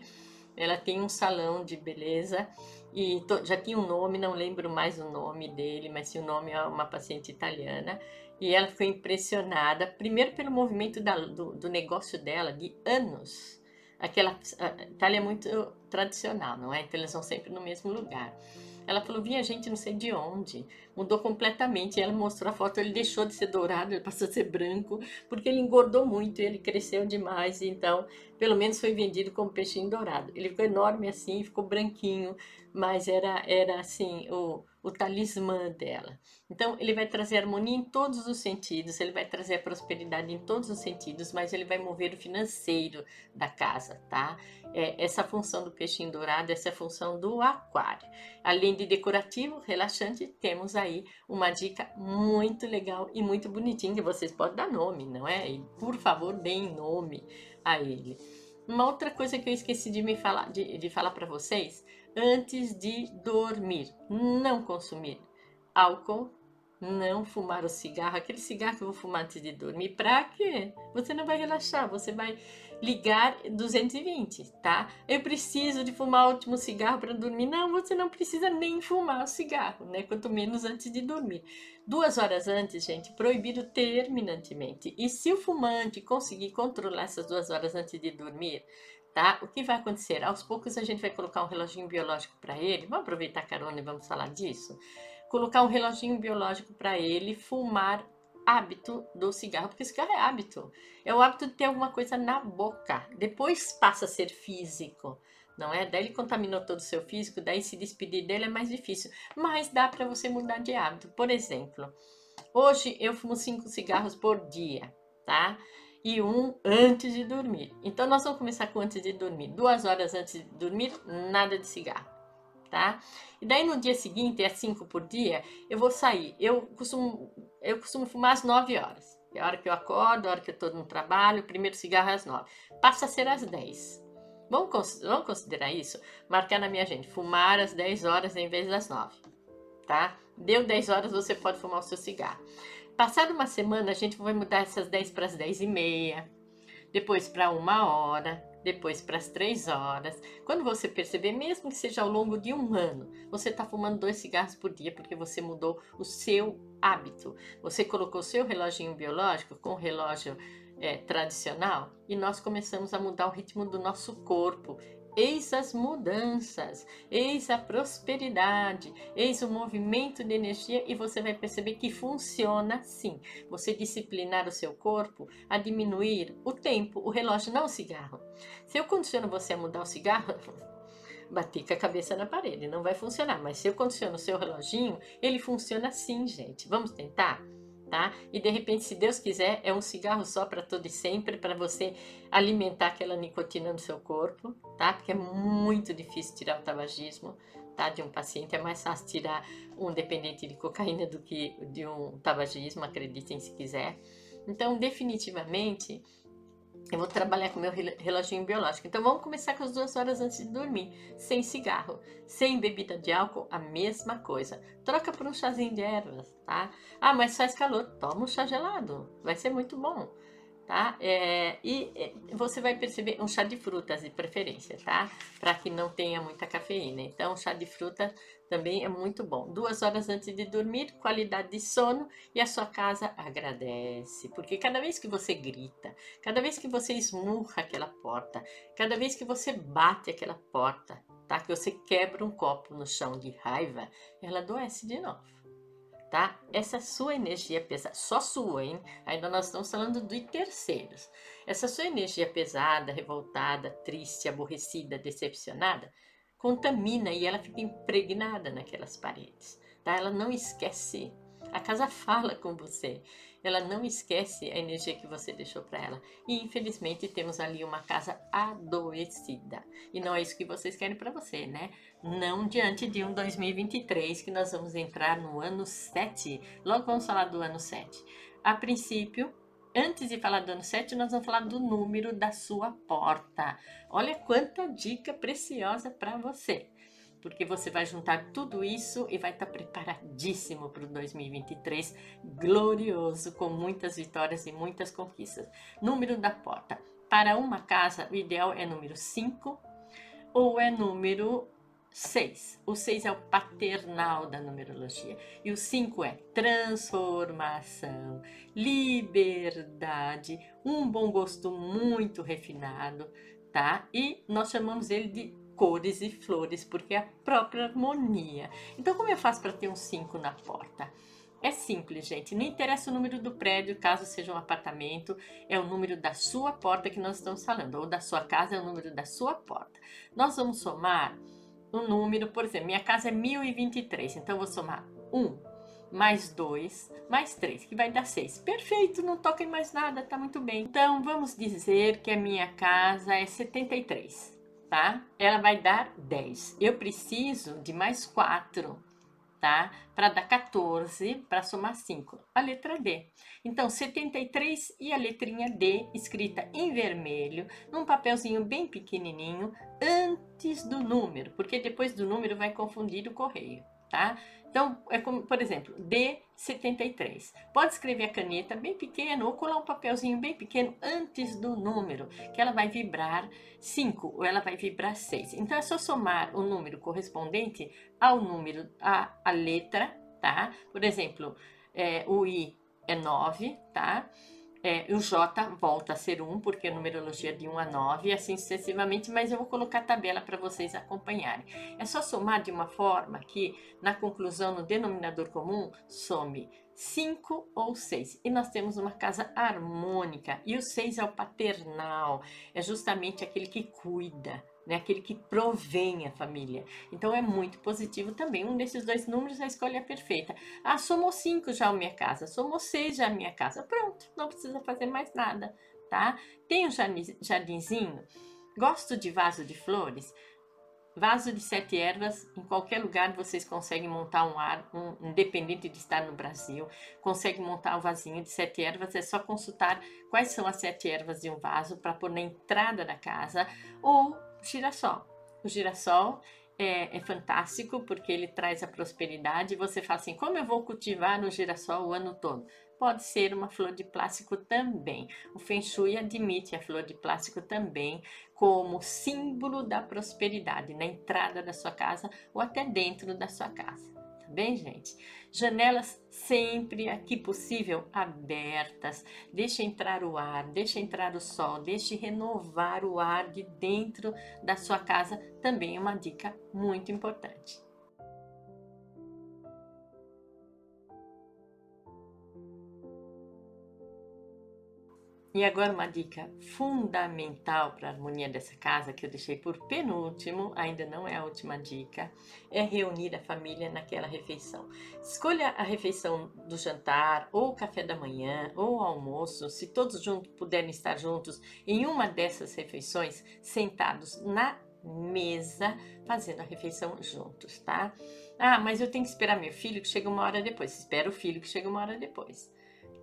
ela tem um salão de beleza e to, já tinha um nome, não lembro mais o nome dele, mas o nome é uma paciente italiana. E ela ficou impressionada, primeiro pelo movimento da, do, do negócio dela de anos. Aquela a Itália é muito tradicional, não é? Então eles vão sempre no mesmo lugar. Ela falou, vinha gente não sei de onde, mudou completamente. E ela mostrou a foto, ele deixou de ser dourado, ele passou a ser branco, porque ele engordou muito, ele cresceu demais, então pelo menos foi vendido como peixinho dourado. Ele ficou enorme assim, ficou branquinho, mas era, era assim, o, o talismã dela. Então, ele vai trazer harmonia em todos os sentidos, ele vai trazer prosperidade em todos os sentidos, mas ele vai mover o financeiro da casa, tá? É, essa função do peixinho dourado, essa é a função do aquário. Além de decorativo, relaxante, temos aí uma dica muito legal e muito bonitinha que vocês podem dar nome, não é? E, por favor, deem nome a ele. Uma outra coisa que eu esqueci de me falar, de, de falar para vocês, antes de dormir, não consumir álcool, não fumar o cigarro, aquele cigarro que eu vou fumar antes de dormir, pra quê? Você não vai relaxar, você vai ligar 220, tá? Eu preciso de fumar o último cigarro para dormir. Não, você não precisa nem fumar o cigarro, né? Quanto menos antes de dormir. Duas horas antes, gente, proibido terminantemente. E se o fumante conseguir controlar essas duas horas antes de dormir, tá? O que vai acontecer? Aos poucos a gente vai colocar um reloginho biológico para ele. Vamos aproveitar a carona e vamos falar disso? Colocar um reloginho biológico para ele fumar hábito do cigarro, porque cigarro é hábito. É o hábito de ter alguma coisa na boca. Depois passa a ser físico, não é? Daí ele contaminou todo o seu físico, daí se despedir dele é mais difícil. Mas dá para você mudar de hábito. Por exemplo, hoje eu fumo cinco cigarros por dia, tá? E um antes de dormir. Então nós vamos começar com antes de dormir. Duas horas antes de dormir, nada de cigarro tá? E daí no dia seguinte, é cinco por dia, eu vou sair. Eu costumo, eu costumo fumar às 9 horas. É a hora que eu acordo, a hora que eu estou no trabalho, o primeiro cigarro é às 9. Passa a ser às 10. Vamos, vamos considerar isso? Marcar na minha agenda, fumar às 10 horas em vez das 9, tá? Deu 10 horas, você pode fumar o seu cigarro. Passada uma semana, a gente vai mudar essas 10 para as 10 e meia, depois para uma hora, depois para as três horas. Quando você perceber, mesmo que seja ao longo de um ano, você está fumando dois cigarros por dia porque você mudou o seu hábito. Você colocou o seu reloginho biológico com o relógio é, tradicional e nós começamos a mudar o ritmo do nosso corpo Eis as mudanças, eis a prosperidade, eis o movimento de energia e você vai perceber que funciona sim. Você disciplinar o seu corpo a diminuir o tempo, o relógio, não o cigarro. Se eu condiciono você a mudar o cigarro, bater com a cabeça na parede, não vai funcionar. Mas se eu condiciono o seu reloginho, ele funciona sim, gente. Vamos tentar? Tá? E de repente, se Deus quiser, é um cigarro só para todo e sempre, para você alimentar aquela nicotina no seu corpo, tá? Porque é muito difícil tirar o tabagismo, tá? De um paciente é mais fácil tirar um dependente de cocaína do que de um tabagismo, acreditem se quiser. Então, definitivamente, eu vou trabalhar com meu reloginho biológico. Então vamos começar com as duas horas antes de dormir. Sem cigarro, sem bebida de álcool, a mesma coisa. Troca por um chazinho de ervas, tá? Ah, mas faz calor, toma um chá gelado. Vai ser muito bom tá? É, e você vai perceber um chá de frutas de preferência, tá? Para que não tenha muita cafeína. Então, chá de fruta também é muito bom. Duas horas antes de dormir, qualidade de sono e a sua casa agradece. Porque cada vez que você grita, cada vez que você esmurra aquela porta, cada vez que você bate aquela porta, tá? Que você quebra um copo no chão de raiva, ela adoece de novo tá? Essa sua energia pesada, só sua, hein? Ainda nós estamos falando de terceiros. Essa sua energia pesada, revoltada, triste, aborrecida, decepcionada, contamina e ela fica impregnada naquelas paredes, tá? Ela não esquece. A casa fala com você ela não esquece a energia que você deixou para ela. E infelizmente temos ali uma casa adoecida. E não é isso que vocês querem para você, né? Não diante de um 2023 que nós vamos entrar no ano 7. Logo vamos falar do ano 7. A princípio, antes de falar do ano 7, nós vamos falar do número da sua porta. Olha quanta dica preciosa para você porque você vai juntar tudo isso e vai estar tá preparadíssimo para o 2023 glorioso, com muitas vitórias e muitas conquistas. Número da porta. Para uma casa, o ideal é número 5 ou é número 6. O 6 é o paternal da numerologia. E o 5 é transformação, liberdade, um bom gosto muito refinado, tá? E nós chamamos ele de cores e flores, porque é a própria harmonia. Então, como eu faço para ter um 5 na porta? É simples, gente. Não interessa o número do prédio, caso seja um apartamento, é o número da sua porta que nós estamos falando, ou da sua casa é o número da sua porta. Nós vamos somar um número, por exemplo, minha casa é 1023, então eu vou somar 1 mais 2 mais 3, que vai dar 6. Perfeito, não toca em mais nada, tá muito bem. Então vamos dizer que a minha casa é 73 tá? Ela vai dar 10. Eu preciso de mais 4, tá? Para dar 14, para somar 5. A letra D. Então, 73 e a letrinha D escrita em vermelho, num papelzinho bem pequenininho, antes do número, porque depois do número vai confundir o correio, tá? Então, é como, por exemplo, D73. Pode escrever a caneta bem pequeno ou colar um papelzinho bem pequeno antes do número, que ela vai vibrar 5 ou ela vai vibrar 6. Então, é só somar o número correspondente ao número, a, letra, tá? Por exemplo, é, o I é 9, tá? É, o J volta a ser 1, porque a numerologia é de 1 a 9, e assim sucessivamente, mas eu vou colocar a tabela para vocês acompanharem. É só somar de uma forma que, na conclusão, no denominador comum, some 5 ou 6. E nós temos uma casa harmônica, e o 6 é o paternal, é justamente aquele que cuida, né? aquele que provém a família. Então é muito positivo também. Um desses dois números é a escolha perfeita. Ah, somou cinco já a minha casa, somou seis já a minha casa. Pronto, não precisa fazer mais nada, tá? Tem um jardinzinho. Gosto de vaso de flores. Vaso de sete ervas, em qualquer lugar vocês conseguem montar um ar, um, independente de estar no Brasil, consegue montar um vasinho de sete ervas, é só consultar quais são as sete ervas de um vaso para pôr na entrada da casa ou girassol. O girassol é, é, fantástico porque ele traz a prosperidade. Você fala assim: como eu vou cultivar no girassol o ano todo? Pode ser uma flor de plástico também. O Feng Shui admite a flor de plástico também como símbolo da prosperidade na entrada da sua casa ou até dentro da sua casa bem, gente? Janelas sempre, aqui possível, abertas. Deixe entrar o ar, deixe entrar o sol, deixe renovar o ar de dentro da sua casa. Também é uma dica muito importante. E agora uma dica fundamental para a harmonia dessa casa que eu deixei por penúltimo, ainda não é a última dica, é reunir a família naquela refeição. Escolha a refeição do jantar, ou café da manhã, ou almoço, se todos juntos puderem estar juntos em uma dessas refeições, sentados na mesa, fazendo a refeição juntos, tá? Ah, mas eu tenho que esperar meu filho que chega uma hora depois. Espera o filho que chega uma hora depois,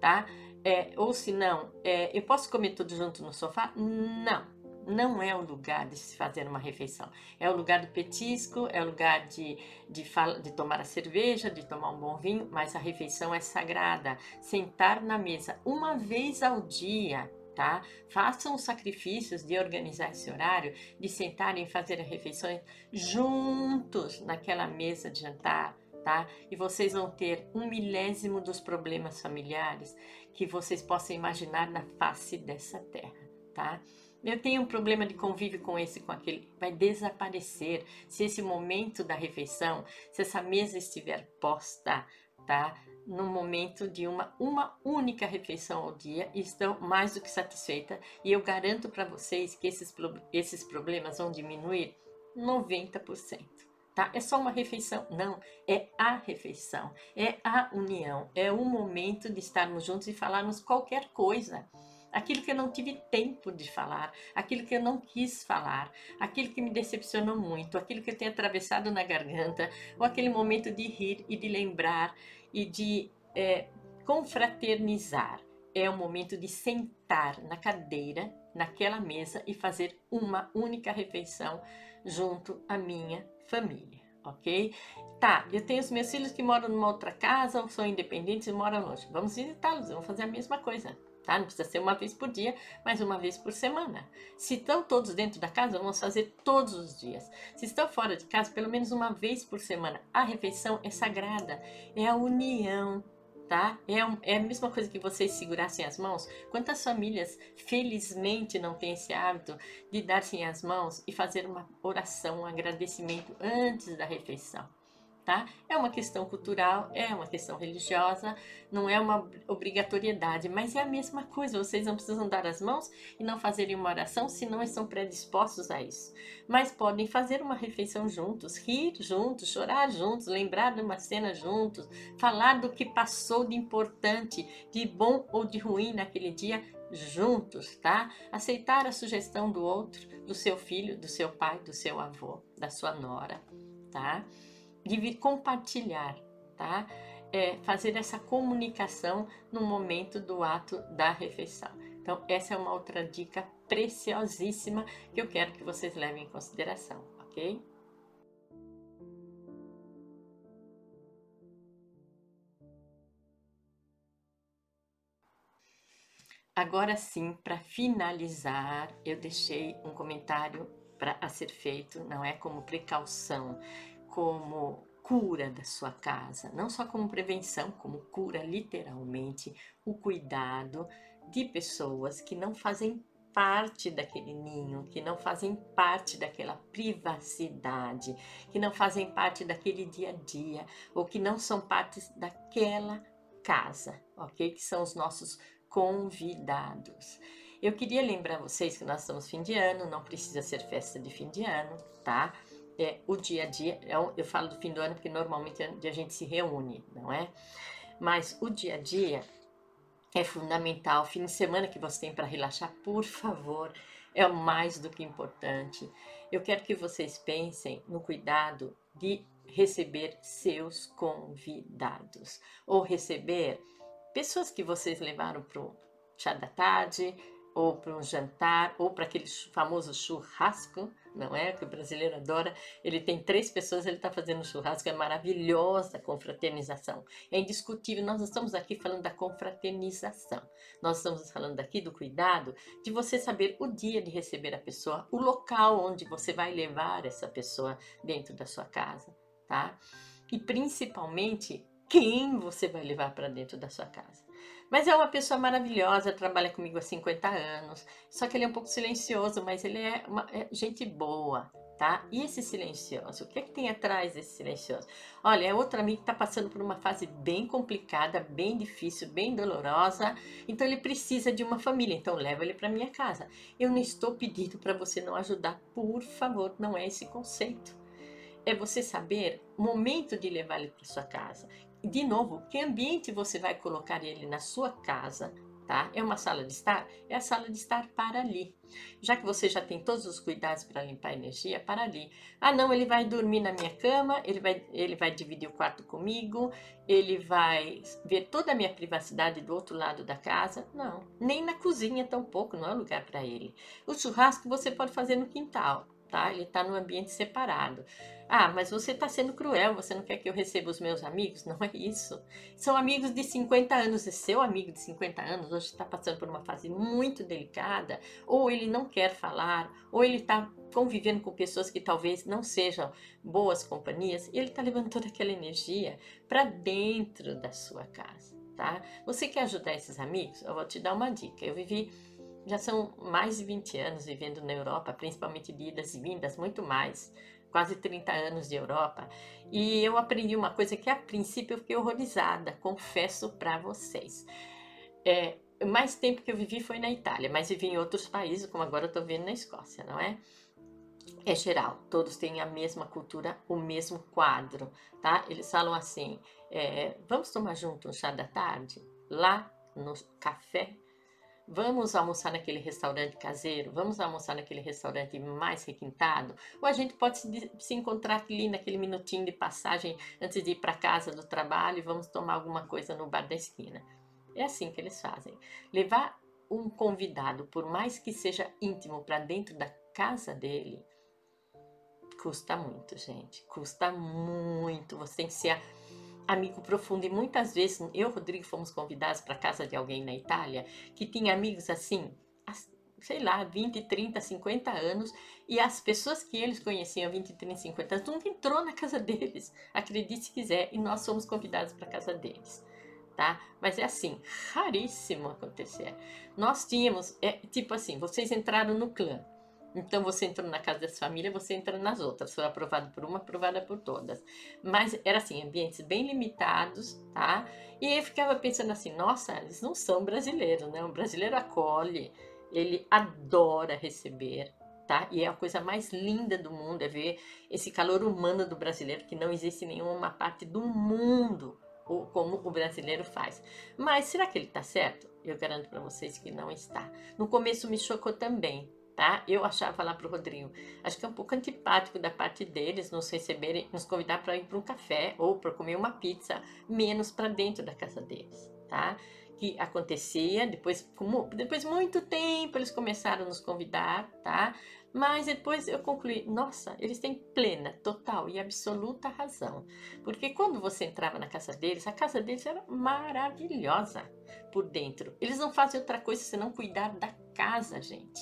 tá? É, ou se não, é, eu posso comer tudo junto no sofá? Não não é o lugar de se fazer uma refeição. É o lugar do petisco, é o lugar de, de, de, tomar a cerveja, de tomar um bom vinho, mas a refeição é sagrada. Sentar na mesa uma vez ao dia, tá? Façam os sacrifícios de organizar esse horário, de sentarem e fazer refeições juntos naquela mesa de jantar. Tá? E vocês vão ter um milésimo dos problemas familiares que vocês possam imaginar na face dessa terra, tá? Eu tenho um problema de convívio com esse, com aquele, vai desaparecer se esse momento da refeição, se essa mesa estiver posta, tá? No momento de uma, uma única refeição ao dia, estão mais do que satisfeitas e eu garanto para vocês que esses, esses problemas vão diminuir 90%. Tá? É só uma refeição? Não, é a refeição, é a união, é o momento de estarmos juntos e falarmos qualquer coisa aquilo que eu não tive tempo de falar, aquilo que eu não quis falar, aquilo que me decepcionou muito, aquilo que eu tenho atravessado na garganta, ou aquele momento de rir e de lembrar e de é, confraternizar. É o momento de sentar na cadeira, naquela mesa e fazer uma única refeição junto à minha família, ok? Tá, eu tenho os meus filhos que moram numa outra casa ou são independentes e moram longe. Vamos visitá-los, vamos fazer a mesma coisa tá? Não precisa ser uma vez por dia, mas uma vez por semana. Se estão todos dentro da casa, vamos fazer todos os dias. Se estão fora de casa, pelo menos uma vez por semana. A refeição é sagrada, é a união, tá? É, é, a mesma coisa que vocês segurassem as mãos. Quantas famílias, felizmente, não têm esse hábito de dar-se as mãos e fazer uma oração, um agradecimento antes da refeição? Tá? É uma questão cultural, é uma questão religiosa, não é uma obrigatoriedade, mas é a mesma coisa. Vocês não precisam dar as mãos e não fazerem uma oração se não estão predispostos a isso. Mas podem fazer uma refeição juntos, rir juntos, chorar juntos, lembrar de uma cena juntos, falar do que passou de importante, de bom ou de ruim naquele dia juntos, tá? Aceitar a sugestão do outro, do seu filho, do seu pai, do seu avô, da sua nora, tá? De compartilhar, tá? É, fazer essa comunicação no momento do ato da refeição. Então, essa é uma outra dica preciosíssima que eu quero que vocês levem em consideração, ok? Agora sim, para finalizar, eu deixei um comentário para ser feito, não é como precaução, como cura da sua casa, não só como prevenção, como cura literalmente, o cuidado de pessoas que não fazem parte daquele ninho, que não fazem parte daquela privacidade, que não fazem parte daquele dia a dia, ou que não são partes daquela casa, ok? Que são os nossos convidados. Eu queria lembrar vocês que nós estamos fim de ano, não precisa ser festa de fim de ano, tá? É, o dia a dia. Eu, é eu falo do fim do ano porque normalmente é a gente se reúne, não é? Mas o dia a dia é fundamental. Fim de semana que você tem para relaxar, por favor, é o mais do que importante. Eu quero que vocês pensem no cuidado de receber seus convidados ou receber pessoas que vocês levaram para o chá da tarde ou para um jantar ou para aquele famoso churrasco não é? Que o brasileiro adora. Ele tem três pessoas, ele está fazendo churrasco, é maravilhosa a confraternização. É indiscutível, nós estamos aqui falando da confraternização. Nós estamos falando aqui do cuidado de você saber o dia de receber a pessoa, o local onde você vai levar essa pessoa dentro da sua casa, tá? E principalmente quem você vai levar para dentro da sua casa. Mas é uma pessoa maravilhosa, trabalha comigo há 50 anos. Só que ele é um pouco silencioso, mas ele é, uma, é gente boa, tá? E esse silencioso? O que é que tem atrás desse silencioso? Olha, é outro amigo que está passando por uma fase bem complicada, bem difícil, bem dolorosa. Então ele precisa de uma família. Então leva ele para minha casa. Eu não estou pedindo para você não ajudar, por favor, não é esse conceito é você saber o momento de levar ele para sua casa de novo, que ambiente você vai colocar ele na sua casa, tá? É uma sala de estar? É a sala de estar para ali. Já que você já tem todos os cuidados para limpar a energia, para ali. Ah, não, ele vai dormir na minha cama, ele vai, ele vai dividir o quarto comigo, ele vai ver toda a minha privacidade do outro lado da casa. Não, nem na cozinha tampouco, não é lugar para ele. O churrasco você pode fazer no quintal, tá? Ele está no ambiente separado. Ah, mas você está sendo cruel, você não quer que eu receba os meus amigos? Não é isso. São amigos de 50 anos, e seu amigo de 50 anos hoje está passando por uma fase muito delicada, ou ele não quer falar, ou ele está convivendo com pessoas que talvez não sejam boas companhias, e ele está levando toda aquela energia para dentro da sua casa, tá? Você quer ajudar esses amigos? Eu vou te dar uma dica. Eu vivi já são mais de 20 anos vivendo na Europa, principalmente de idas e vindas, muito mais quase 30 anos de Europa, e eu aprendi uma coisa que a princípio eu fiquei horrorizada, confesso para vocês. É, mais tempo que eu vivi foi na Itália, mas vivi em outros países, como agora eu estou vendo na Escócia, não é? É geral, todos têm a mesma cultura, o mesmo quadro, tá? Eles falam assim: é, vamos tomar junto um chá da tarde? Lá no café Vamos almoçar naquele restaurante caseiro? Vamos almoçar naquele restaurante mais requintado? Ou a gente pode se, se encontrar ali naquele minutinho de passagem antes de ir para casa do trabalho e vamos tomar alguma coisa no bar da esquina? É assim que eles fazem. Levar um convidado, por mais que seja íntimo, para dentro da casa dele, custa muito, gente. Custa muito. Você tem que ser amigo profundo. E muitas vezes eu e Rodrigo fomos convidados para casa de alguém na Itália que tinha amigos assim, sei lá, 20, 30, 50 anos, e as pessoas que eles conheciam 20, 30, 50 anos nunca entrou na casa deles, acredite se quiser, e nós fomos convidados para casa deles. Tá? Mas é assim, raríssimo acontecer. Nós tínhamos, é, tipo assim, vocês entraram no clã. Então você entrou na casa dessa família, você entra nas outras. Foi aprovado por uma, aprovada por todas. Mas era assim, ambientes bem limitados, tá? E eu ficava pensando assim, nossa, eles não são brasileiros, né? O brasileiro acolhe, ele adora receber, tá? E é a coisa mais linda do mundo é ver esse calor humano do brasileiro que não existe em nenhuma parte do mundo como o brasileiro faz. Mas será que ele está certo? Eu garanto para vocês que não está. No começo me chocou também, tá? Eu achava lá pro Rodrigo, acho que é um pouco antipático da parte deles nos receberem, nos convidar para ir para um café ou para comer uma pizza, menos para dentro da casa deles, tá? Que acontecia depois, como depois muito tempo eles começaram a nos convidar, tá? Mas depois eu concluí, nossa, eles têm plena, total e absoluta razão. Porque quando você entrava na casa deles, a casa deles era maravilhosa por dentro. Eles não fazem outra coisa senão cuidar da casa, gente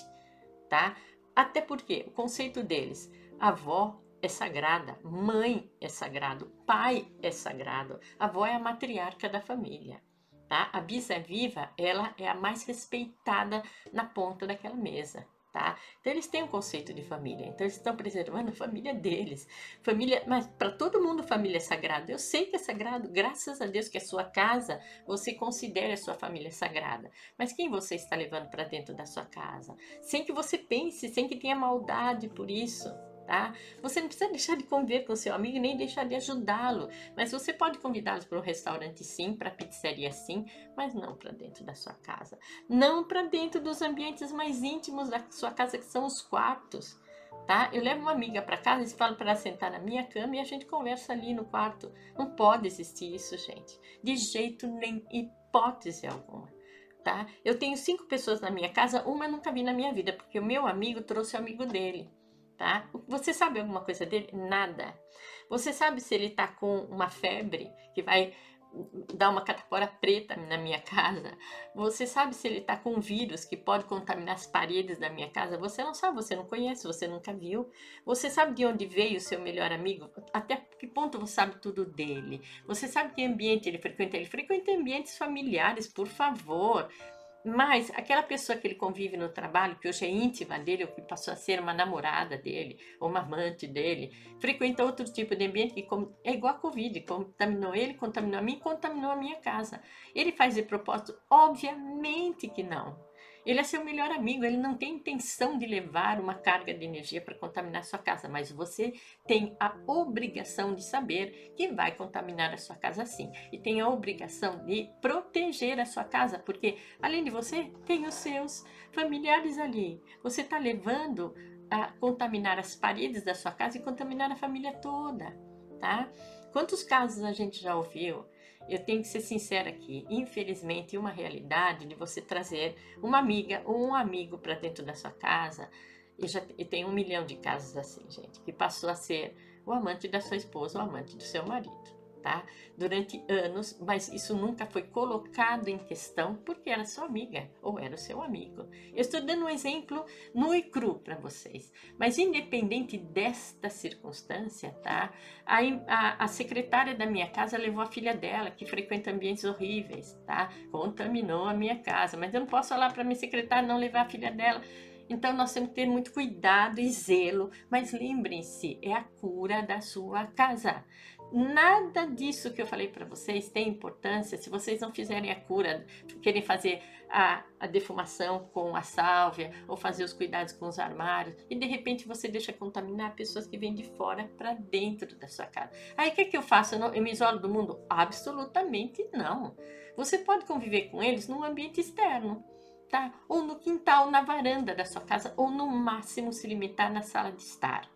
tá? Até porque o conceito deles, avó é sagrada, mãe é sagrado, pai é sagrado, avó é a matriarca da família. Tá? A bisa viva, ela é a mais respeitada na ponta daquela mesa tá? Então eles têm um conceito de família, então eles estão preservando a família deles. Família, mas para todo mundo família é sagrada. Eu sei que é sagrado, graças a Deus que a sua casa, você considere a sua família sagrada. Mas quem você está levando para dentro da sua casa? Sem que você pense, sem que tenha maldade por isso tá? Você não precisa deixar de conviver com seu amigo nem deixar de ajudá-lo, mas você pode convidá-los para um restaurante sim, para pizzaria sim, mas não para dentro da sua casa, não para dentro dos ambientes mais íntimos da sua casa que são os quartos. Tá? Eu levo uma amiga para casa e falo para ela sentar na minha cama e a gente conversa ali no quarto. Não pode existir isso, gente. De jeito nem hipótese alguma. Tá? Eu tenho cinco pessoas na minha casa, uma eu nunca vi na minha vida, porque o meu amigo trouxe o amigo dele tá? Você sabe alguma coisa dele? Nada. Você sabe se ele tá com uma febre que vai dar uma catapora preta na minha casa? Você sabe se ele tá com vírus que pode contaminar as paredes da minha casa? Você não sabe, você não conhece, você nunca viu. Você sabe de onde veio o seu melhor amigo? Até que ponto você sabe tudo dele? Você sabe que ambiente ele frequenta? Ele frequenta ambientes familiares, por favor. Mas aquela pessoa que ele convive no trabalho, que hoje é íntima dele, ou que passou a ser uma namorada dele, ou uma amante dele, frequenta outro tipo de ambiente que é igual a Covid, contaminou ele, contaminou a mim, contaminou a minha casa. Ele faz de propósito? Obviamente que não. Ele é seu melhor amigo, ele não tem intenção de levar uma carga de energia para contaminar sua casa, mas você tem a obrigação de saber que vai contaminar a sua casa sim. E tem a obrigação de proteger a sua casa, porque além de você, tem os seus familiares ali. Você está levando a contaminar as paredes da sua casa e contaminar a família toda, tá? Quantos casos a gente já ouviu eu tenho que ser sincera aqui. Infelizmente, uma realidade de você trazer uma amiga ou um amigo para dentro da sua casa. E já e tem um milhão de casos assim, gente, que passou a ser o amante da sua esposa ou o amante do seu marido tá? Durante anos, mas isso nunca foi colocado em questão porque era sua amiga ou era o seu amigo. Eu estou dando um exemplo nu e cru para vocês, mas independente desta circunstância, tá? A, a, a, secretária da minha casa levou a filha dela, que frequenta ambientes horríveis, tá? Contaminou a minha casa, mas eu não posso falar para minha secretária não levar a filha dela. Então nós temos que ter muito cuidado e zelo, mas lembrem-se, é a cura da sua casa. Nada disso que eu falei para vocês tem importância se vocês não fizerem a cura, querem fazer a, a, defumação com a sálvia ou fazer os cuidados com os armários e de repente você deixa contaminar pessoas que vêm de fora para dentro da sua casa. Aí o que, é que eu faço? Eu, não, eu me isolo do mundo? Absolutamente não. Você pode conviver com eles num ambiente externo. Tá? Ou no quintal, na varanda da sua casa, ou no máximo se limitar na sala de estar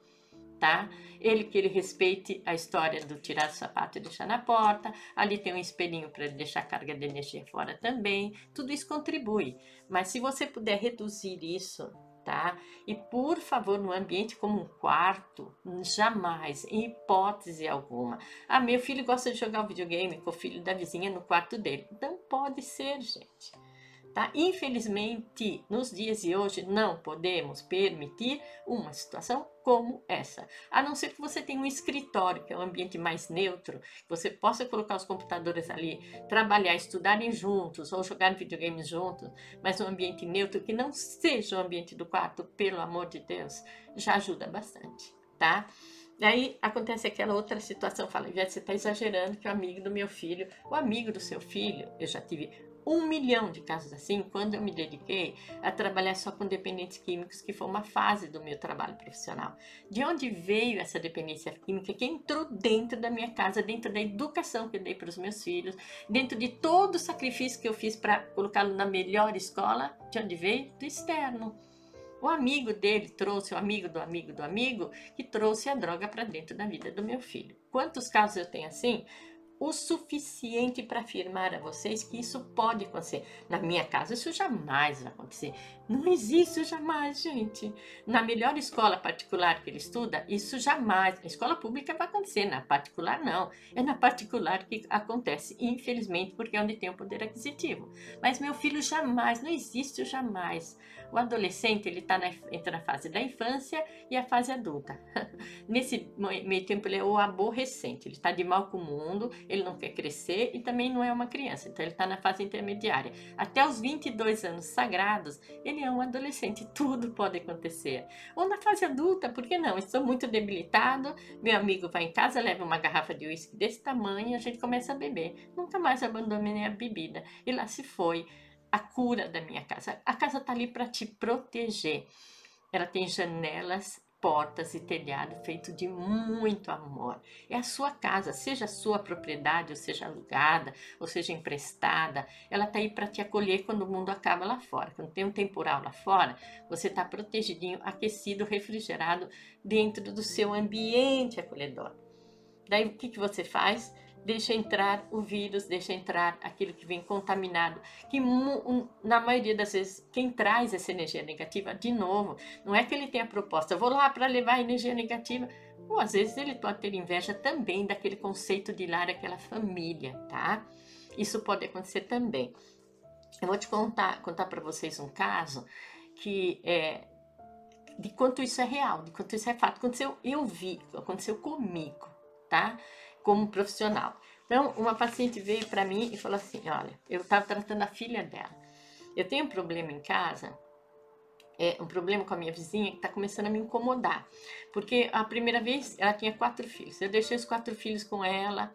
tá? Ele que ele respeite a história do tirar o sapato e deixar na porta. Ali tem um espelhinho para deixar a carga de energia fora também. Tudo isso contribui. Mas se você puder reduzir isso, tá? E por favor, no ambiente como um quarto, jamais, em hipótese alguma. Ah, meu filho gosta de jogar videogame com o filho da vizinha no quarto dele. Não pode ser, gente. Tá? Infelizmente, nos dias de hoje, não podemos permitir uma situação como essa. A não ser que você tenha um escritório, que é um ambiente mais neutro, que você possa colocar os computadores ali, trabalhar, estudarem juntos ou jogar videogames juntos, mas um ambiente neutro que não seja o ambiente do quarto, pelo amor de Deus, já ajuda bastante, tá? Daí acontece aquela outra situação, fala, você está exagerando que o amigo do meu filho, o amigo do seu filho, eu já tive um milhão de casos assim quando eu me dediquei a trabalhar só com dependentes químicos, que foi uma fase do meu trabalho profissional. De onde veio essa dependência química que entrou dentro da minha casa, dentro da educação que eu dei para os meus filhos, dentro de todo o sacrifício que eu fiz para colocá-lo na melhor escola, de onde veio? Do externo. O amigo dele trouxe, o amigo do amigo do amigo, que trouxe a droga para dentro da vida do meu filho. Quantos casos eu tenho assim? O suficiente para afirmar a vocês que isso pode acontecer. Na minha casa, isso jamais vai acontecer. Não existe jamais, gente. Na melhor escola particular que ele estuda, isso jamais. A escola pública vai acontecer, na particular não. É na particular que acontece, infelizmente, porque é onde tem o poder aquisitivo. Mas meu filho jamais, não existe o jamais. O adolescente ele está entre a fase da infância e a fase adulta. Nesse meio tempo ele é o aborrecente, ele está de mal com o mundo, ele não quer crescer e também não é uma criança, então ele está na fase intermediária. Até os 22 anos sagrados, ele é um adolescente, tudo pode acontecer. Ou na fase adulta, por que não? Estou muito debilitado, meu amigo vai em casa, leva uma garrafa de uísque desse tamanho e a gente começa a beber. Nunca mais abandonei a bebida. E lá se foi a cura da minha casa. A casa está ali para te proteger. Ela tem janelas, portas e telhado feito de muito amor. É a sua casa, seja sua propriedade, ou seja alugada, ou seja emprestada, ela está aí para te acolher quando o mundo acaba lá fora. Quando tem um temporal lá fora, você está protegidinho, aquecido, refrigerado dentro do seu ambiente acolhedor. Daí o que, que você faz? Deixa entrar o vírus, deixa entrar aquilo que vem contaminado, que na maioria das vezes quem traz essa energia negativa, de novo, não é que ele tenha proposta, vou lá para levar a energia negativa, ou às vezes ele pode ter inveja também daquele conceito de lar, aquela família, tá? Isso pode acontecer também. Eu vou te contar, contar para vocês um caso que é de quanto isso é real, de quanto isso é fato. Aconteceu, eu vi, aconteceu comigo, tá? Como profissional. Então, uma paciente veio para mim e falou assim: Olha, eu estava tratando a filha dela. Eu tenho um problema em casa, é um problema com a minha vizinha que está começando a me incomodar. Porque a primeira vez ela tinha quatro filhos. Eu deixei os quatro filhos com ela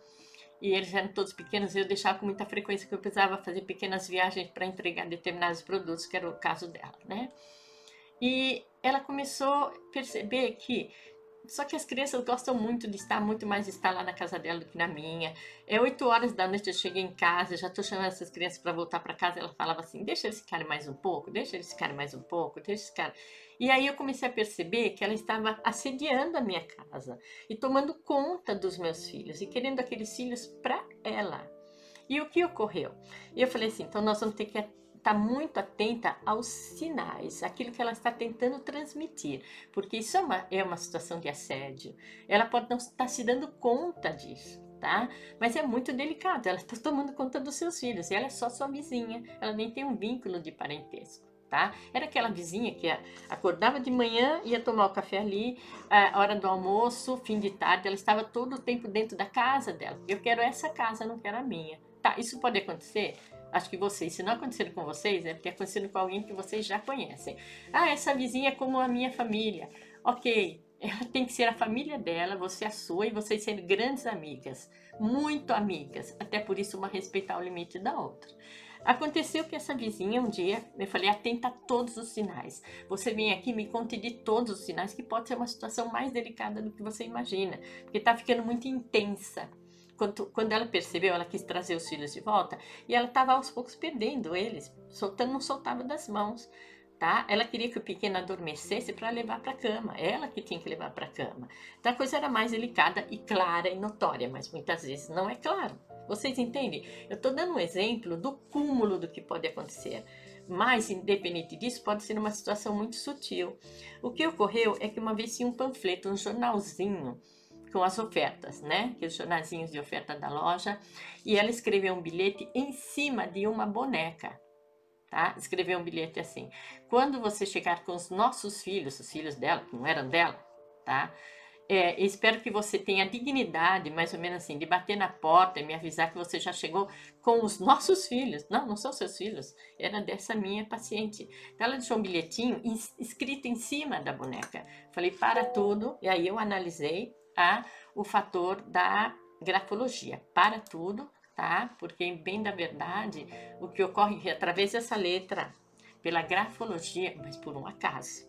e eles eram todos pequenos, eu deixava com muita frequência que eu precisava fazer pequenas viagens para entregar determinados produtos, que era o caso dela, né? E ela começou a perceber que só que as crianças gostam muito de estar muito mais estar lá na casa dela do que na minha. É 8 horas da noite, eu cheguei em casa, já estou chamando essas crianças para voltar para casa. Ela falava assim: deixa eles ficarem mais um pouco, deixa eles ficarem mais um pouco, deixa eles ficarem. E aí eu comecei a perceber que ela estava assediando a minha casa e tomando conta dos meus filhos e querendo aqueles filhos para ela. E o que ocorreu? E eu falei assim: então nós vamos ter que estar muito atenta aos sinais, aquilo que ela está tentando transmitir, porque isso é uma, é uma situação de assédio. Ela pode não estar se dando conta disso. Tá? Mas é muito delicado, ela está tomando conta dos seus filhos, e ela é só sua vizinha, ela nem tem um vínculo de parentesco tá? Era aquela vizinha que acordava de manhã, ia tomar o café ali, a hora do almoço, fim de tarde, ela estava todo o tempo dentro da casa dela. Eu quero essa casa, não quero a minha. Tá, isso pode acontecer? Acho que vocês, se não acontecer com vocês, é porque acontecendo com alguém que vocês já conhecem. Ah, essa vizinha é como a minha família. Ok, ela tem que ser a família dela, você a sua e vocês serem grandes amigas, muito amigas. Até por isso, uma respeitar o limite da outra. Aconteceu que essa vizinha um dia, eu falei, atenta a todos os sinais. Você vem aqui me conte de todos os sinais, que pode ser uma situação mais delicada do que você imagina, porque está ficando muito intensa. Quando, quando ela percebeu, ela quis trazer os filhos de volta e ela estava aos poucos perdendo eles, soltando, não soltava das mãos. Tá? Ela queria que o pequeno adormecesse para levar para a cama, ela que tinha que levar para a cama. Então a coisa era mais delicada e clara e notória, mas muitas vezes não é claro. Vocês entendem? Eu estou dando um exemplo do cúmulo do que pode acontecer. Mas, independente disso, pode ser uma situação muito sutil. O que ocorreu é que uma vez tinha um panfleto, um jornalzinho com as ofertas, né? Que os jornalzinhos de oferta da loja. E ela escreveu um bilhete em cima de uma boneca, tá? Escreveu um bilhete assim: quando você chegar com os nossos filhos, os filhos dela, que não eram dela, tá? É, espero que você tenha dignidade, mais ou menos assim, de bater na porta e me avisar que você já chegou com os nossos filhos. Não, não são seus filhos, era dessa minha paciente. Então, ela deixou um bilhetinho escrito em cima da boneca. Falei, para tudo, e aí eu analisei a, o fator da grafologia. Para tudo, tá? Porque, bem da verdade, o que ocorre que através dessa letra, pela grafologia, mas por um acaso,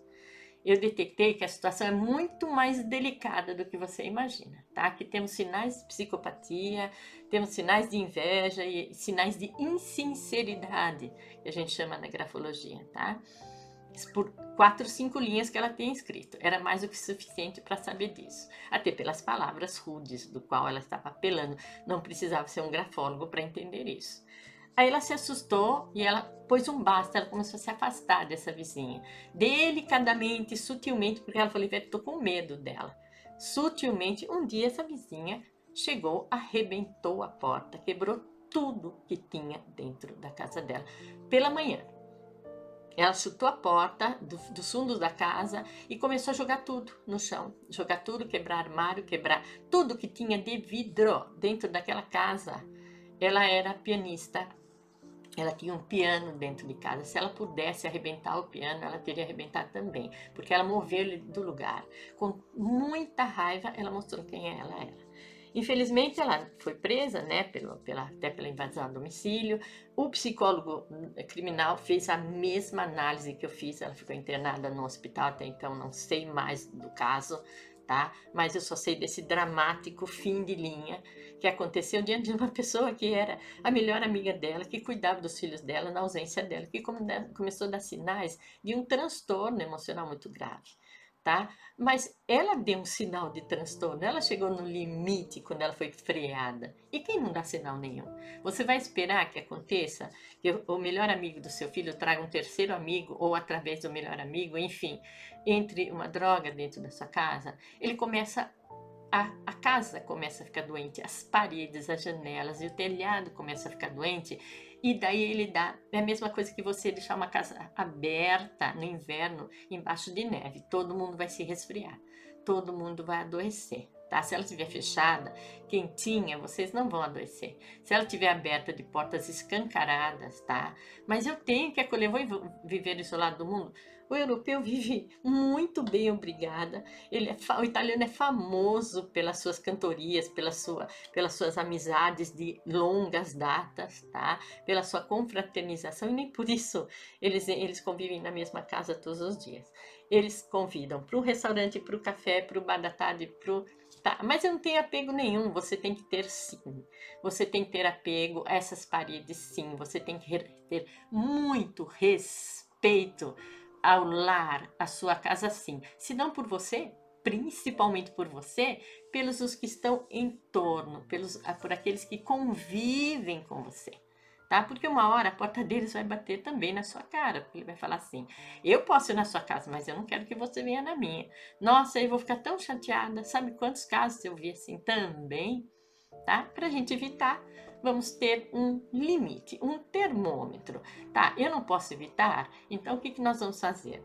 eu detectei que a situação é muito mais delicada do que você imagina, tá? Aqui temos sinais de psicopatia, temos sinais de inveja e sinais de insinceridade, que a gente chama na grafologia, tá? Por quatro, cinco linhas que ela tem escrito. Era mais do que suficiente para saber disso. Até pelas palavras rudes do qual ela estava apelando. Não precisava ser um grafólogo para entender isso. Aí ela se assustou e ela pôs um basta, ela começou a se afastar dessa vizinha. Delicadamente, sutilmente, porque ela falou, estou com medo dela. Sutilmente, um dia essa vizinha chegou, arrebentou a porta, quebrou tudo que tinha dentro da casa dela. Pela manhã, ela chutou a porta do, dos fundos da casa e começou a jogar tudo no chão. Jogar tudo, quebrar armário, quebrar tudo que tinha de vidro dentro daquela casa. Ela era pianista, ela tinha um piano dentro de casa. Se ela pudesse arrebentar o piano, ela teria arrebentado também, porque ela moveu ele do lugar. Com muita raiva, ela mostrou quem ela era. Infelizmente, ela foi presa, né, pelo, pela, até pela invasão ao domicílio. O psicólogo criminal fez a mesma análise que eu fiz. Ela ficou internada no hospital, até então não sei mais do caso, tá? Mas eu só sei desse dramático fim de linha que aconteceu diante de uma pessoa que era a melhor amiga dela, que cuidava dos filhos dela na ausência dela, que começou a dar sinais de um transtorno emocional muito grave. Tá? Mas ela deu um sinal de transtorno, ela chegou no limite quando ela foi freada. E quem não dá sinal nenhum? Você vai esperar que aconteça que o melhor amigo do seu filho traga um terceiro amigo ou através do melhor amigo, enfim, entre uma droga dentro da sua casa? Ele começa a, a, casa começa a ficar doente, as paredes, as janelas e o telhado começa a ficar doente, e daí ele dá. É a mesma coisa que você deixar uma casa aberta no inverno, embaixo de neve. Todo mundo vai se resfriar, todo mundo vai adoecer, tá? Se ela estiver fechada, quentinha, vocês não vão adoecer. Se ela estiver aberta de portas escancaradas, tá? Mas eu tenho que acolher, vou viver isolado do mundo? O europeu vive muito bem, obrigada. Ele é, o italiano é famoso pelas suas cantorias, pela sua, pelas suas amizades de longas datas, tá? Pela sua confraternização e nem por isso eles, eles convivem na mesma casa todos os dias. Eles convidam para o restaurante, para o café, para o bar da tarde, para o Tá, mas eu não tenho apego nenhum, você tem que ter sim. Você tem que ter apego a essas paredes sim. Você tem que ter muito respeito ao lar, à sua casa sim. Se não por você, principalmente por você, pelos os que estão em torno, pelos, ah, por aqueles que convivem com você. Tá? Porque uma hora a porta deles vai bater também na sua cara, porque ele vai falar assim: eu posso ir na sua casa, mas eu não quero que você venha na minha. Nossa, eu vou ficar tão chateada. Sabe quantos casos eu vi assim também? Tá? Para a gente evitar vamos ter um limite, um termômetro, tá? Eu não posso evitar, então o que, que nós vamos fazer?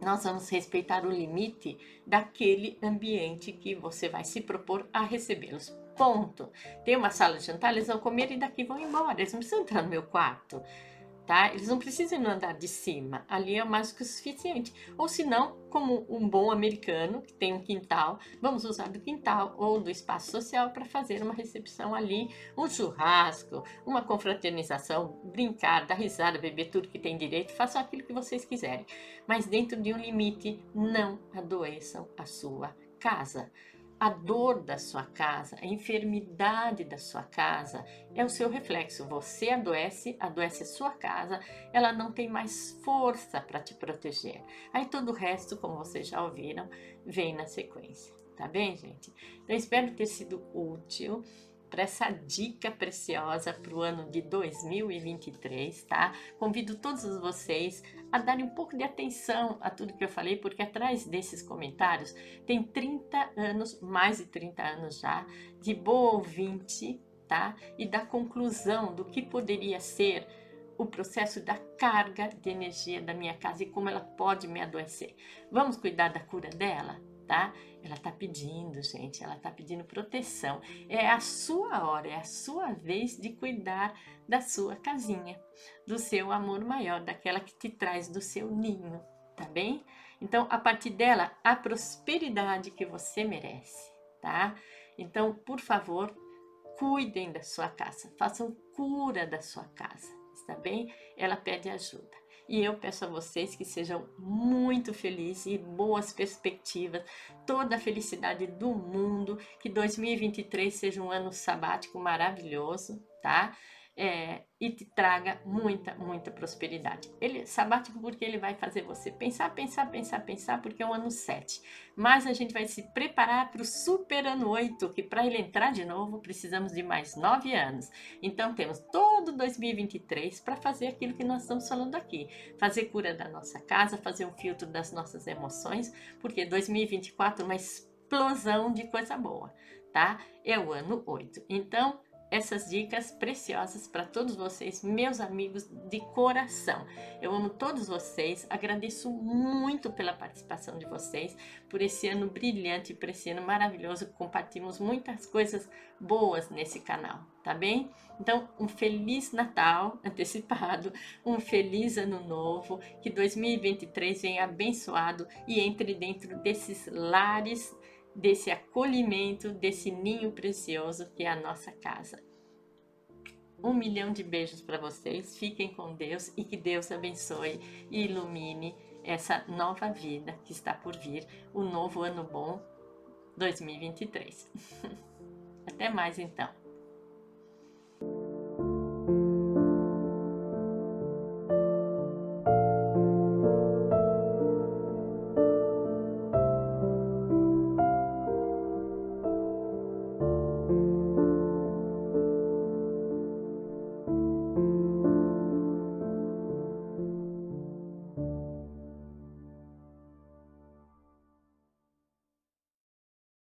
Nós vamos respeitar o limite daquele ambiente que você vai se propor a recebê-los. Ponto. Tem uma sala de jantar, eles vão comer e daqui vão embora. Eles não precisam entrar no meu quarto tá? Eles não precisam ir no andar de cima, ali é mais que o suficiente. Ou se não, como um bom americano que tem um quintal, vamos usar do quintal ou do espaço social para fazer uma recepção ali, um churrasco, uma confraternização, brincar, dar risada, beber tudo que tem direito, façam aquilo que vocês quiserem, mas dentro de um limite, não adoeçam a sua casa. A dor da sua casa, a enfermidade da sua casa é o seu reflexo. Você adoece, adoece a sua casa, ela não tem mais força para te proteger. Aí todo o resto, como vocês já ouviram, vem na sequência. Tá bem, gente? Então espero ter sido útil para essa dica preciosa para o ano de 2023, tá? Convido todos vocês a darem um pouco de atenção a tudo que eu falei, porque atrás desses comentários tem 30 anos, mais de 30 anos já, de boa ouvinte, tá? E da conclusão do que poderia ser o processo da carga de energia da minha casa e como ela pode me adoecer. Vamos cuidar da cura dela? Tá? Ela tá pedindo, gente, ela tá pedindo proteção. É a sua hora, é a sua vez de cuidar da sua casinha, do seu amor maior, daquela que te traz do seu ninho, tá bem? Então, a partir dela, a prosperidade que você merece, tá? Então, por favor, cuidem da sua casa, façam cura da sua casa, está bem? Ela pede ajuda. E eu peço a vocês que sejam muito felizes e boas perspectivas, toda a felicidade do mundo, que 2023 seja um ano sabático maravilhoso, tá? É, e te traga muita, muita prosperidade. Ele sabático porque ele vai fazer você pensar, pensar, pensar, pensar, porque é o ano 7. Mas a gente vai se preparar para o super ano 8, que para ele entrar de novo precisamos de mais 9 anos. Então temos todo 2023 para fazer aquilo que nós estamos falando aqui, fazer cura da nossa casa, fazer um filtro das nossas emoções, porque 2024 é uma explosão de coisa boa, tá? É o ano 8. Então, essas dicas preciosas para todos vocês, meus amigos de coração. Eu amo todos vocês, agradeço muito pela participação de vocês, por esse ano brilhante, por esse ano maravilhoso, compartilhamos muitas coisas boas nesse canal, tá bem? Então, um feliz Natal antecipado, um feliz ano novo, que 2023 venha abençoado e entre dentro desses lares desse acolhimento, desse ninho precioso que é a nossa casa. Um milhão de beijos para vocês, fiquem com Deus e que Deus abençoe e ilumine essa nova vida que está por vir, o novo ano bom 2023. Até mais então.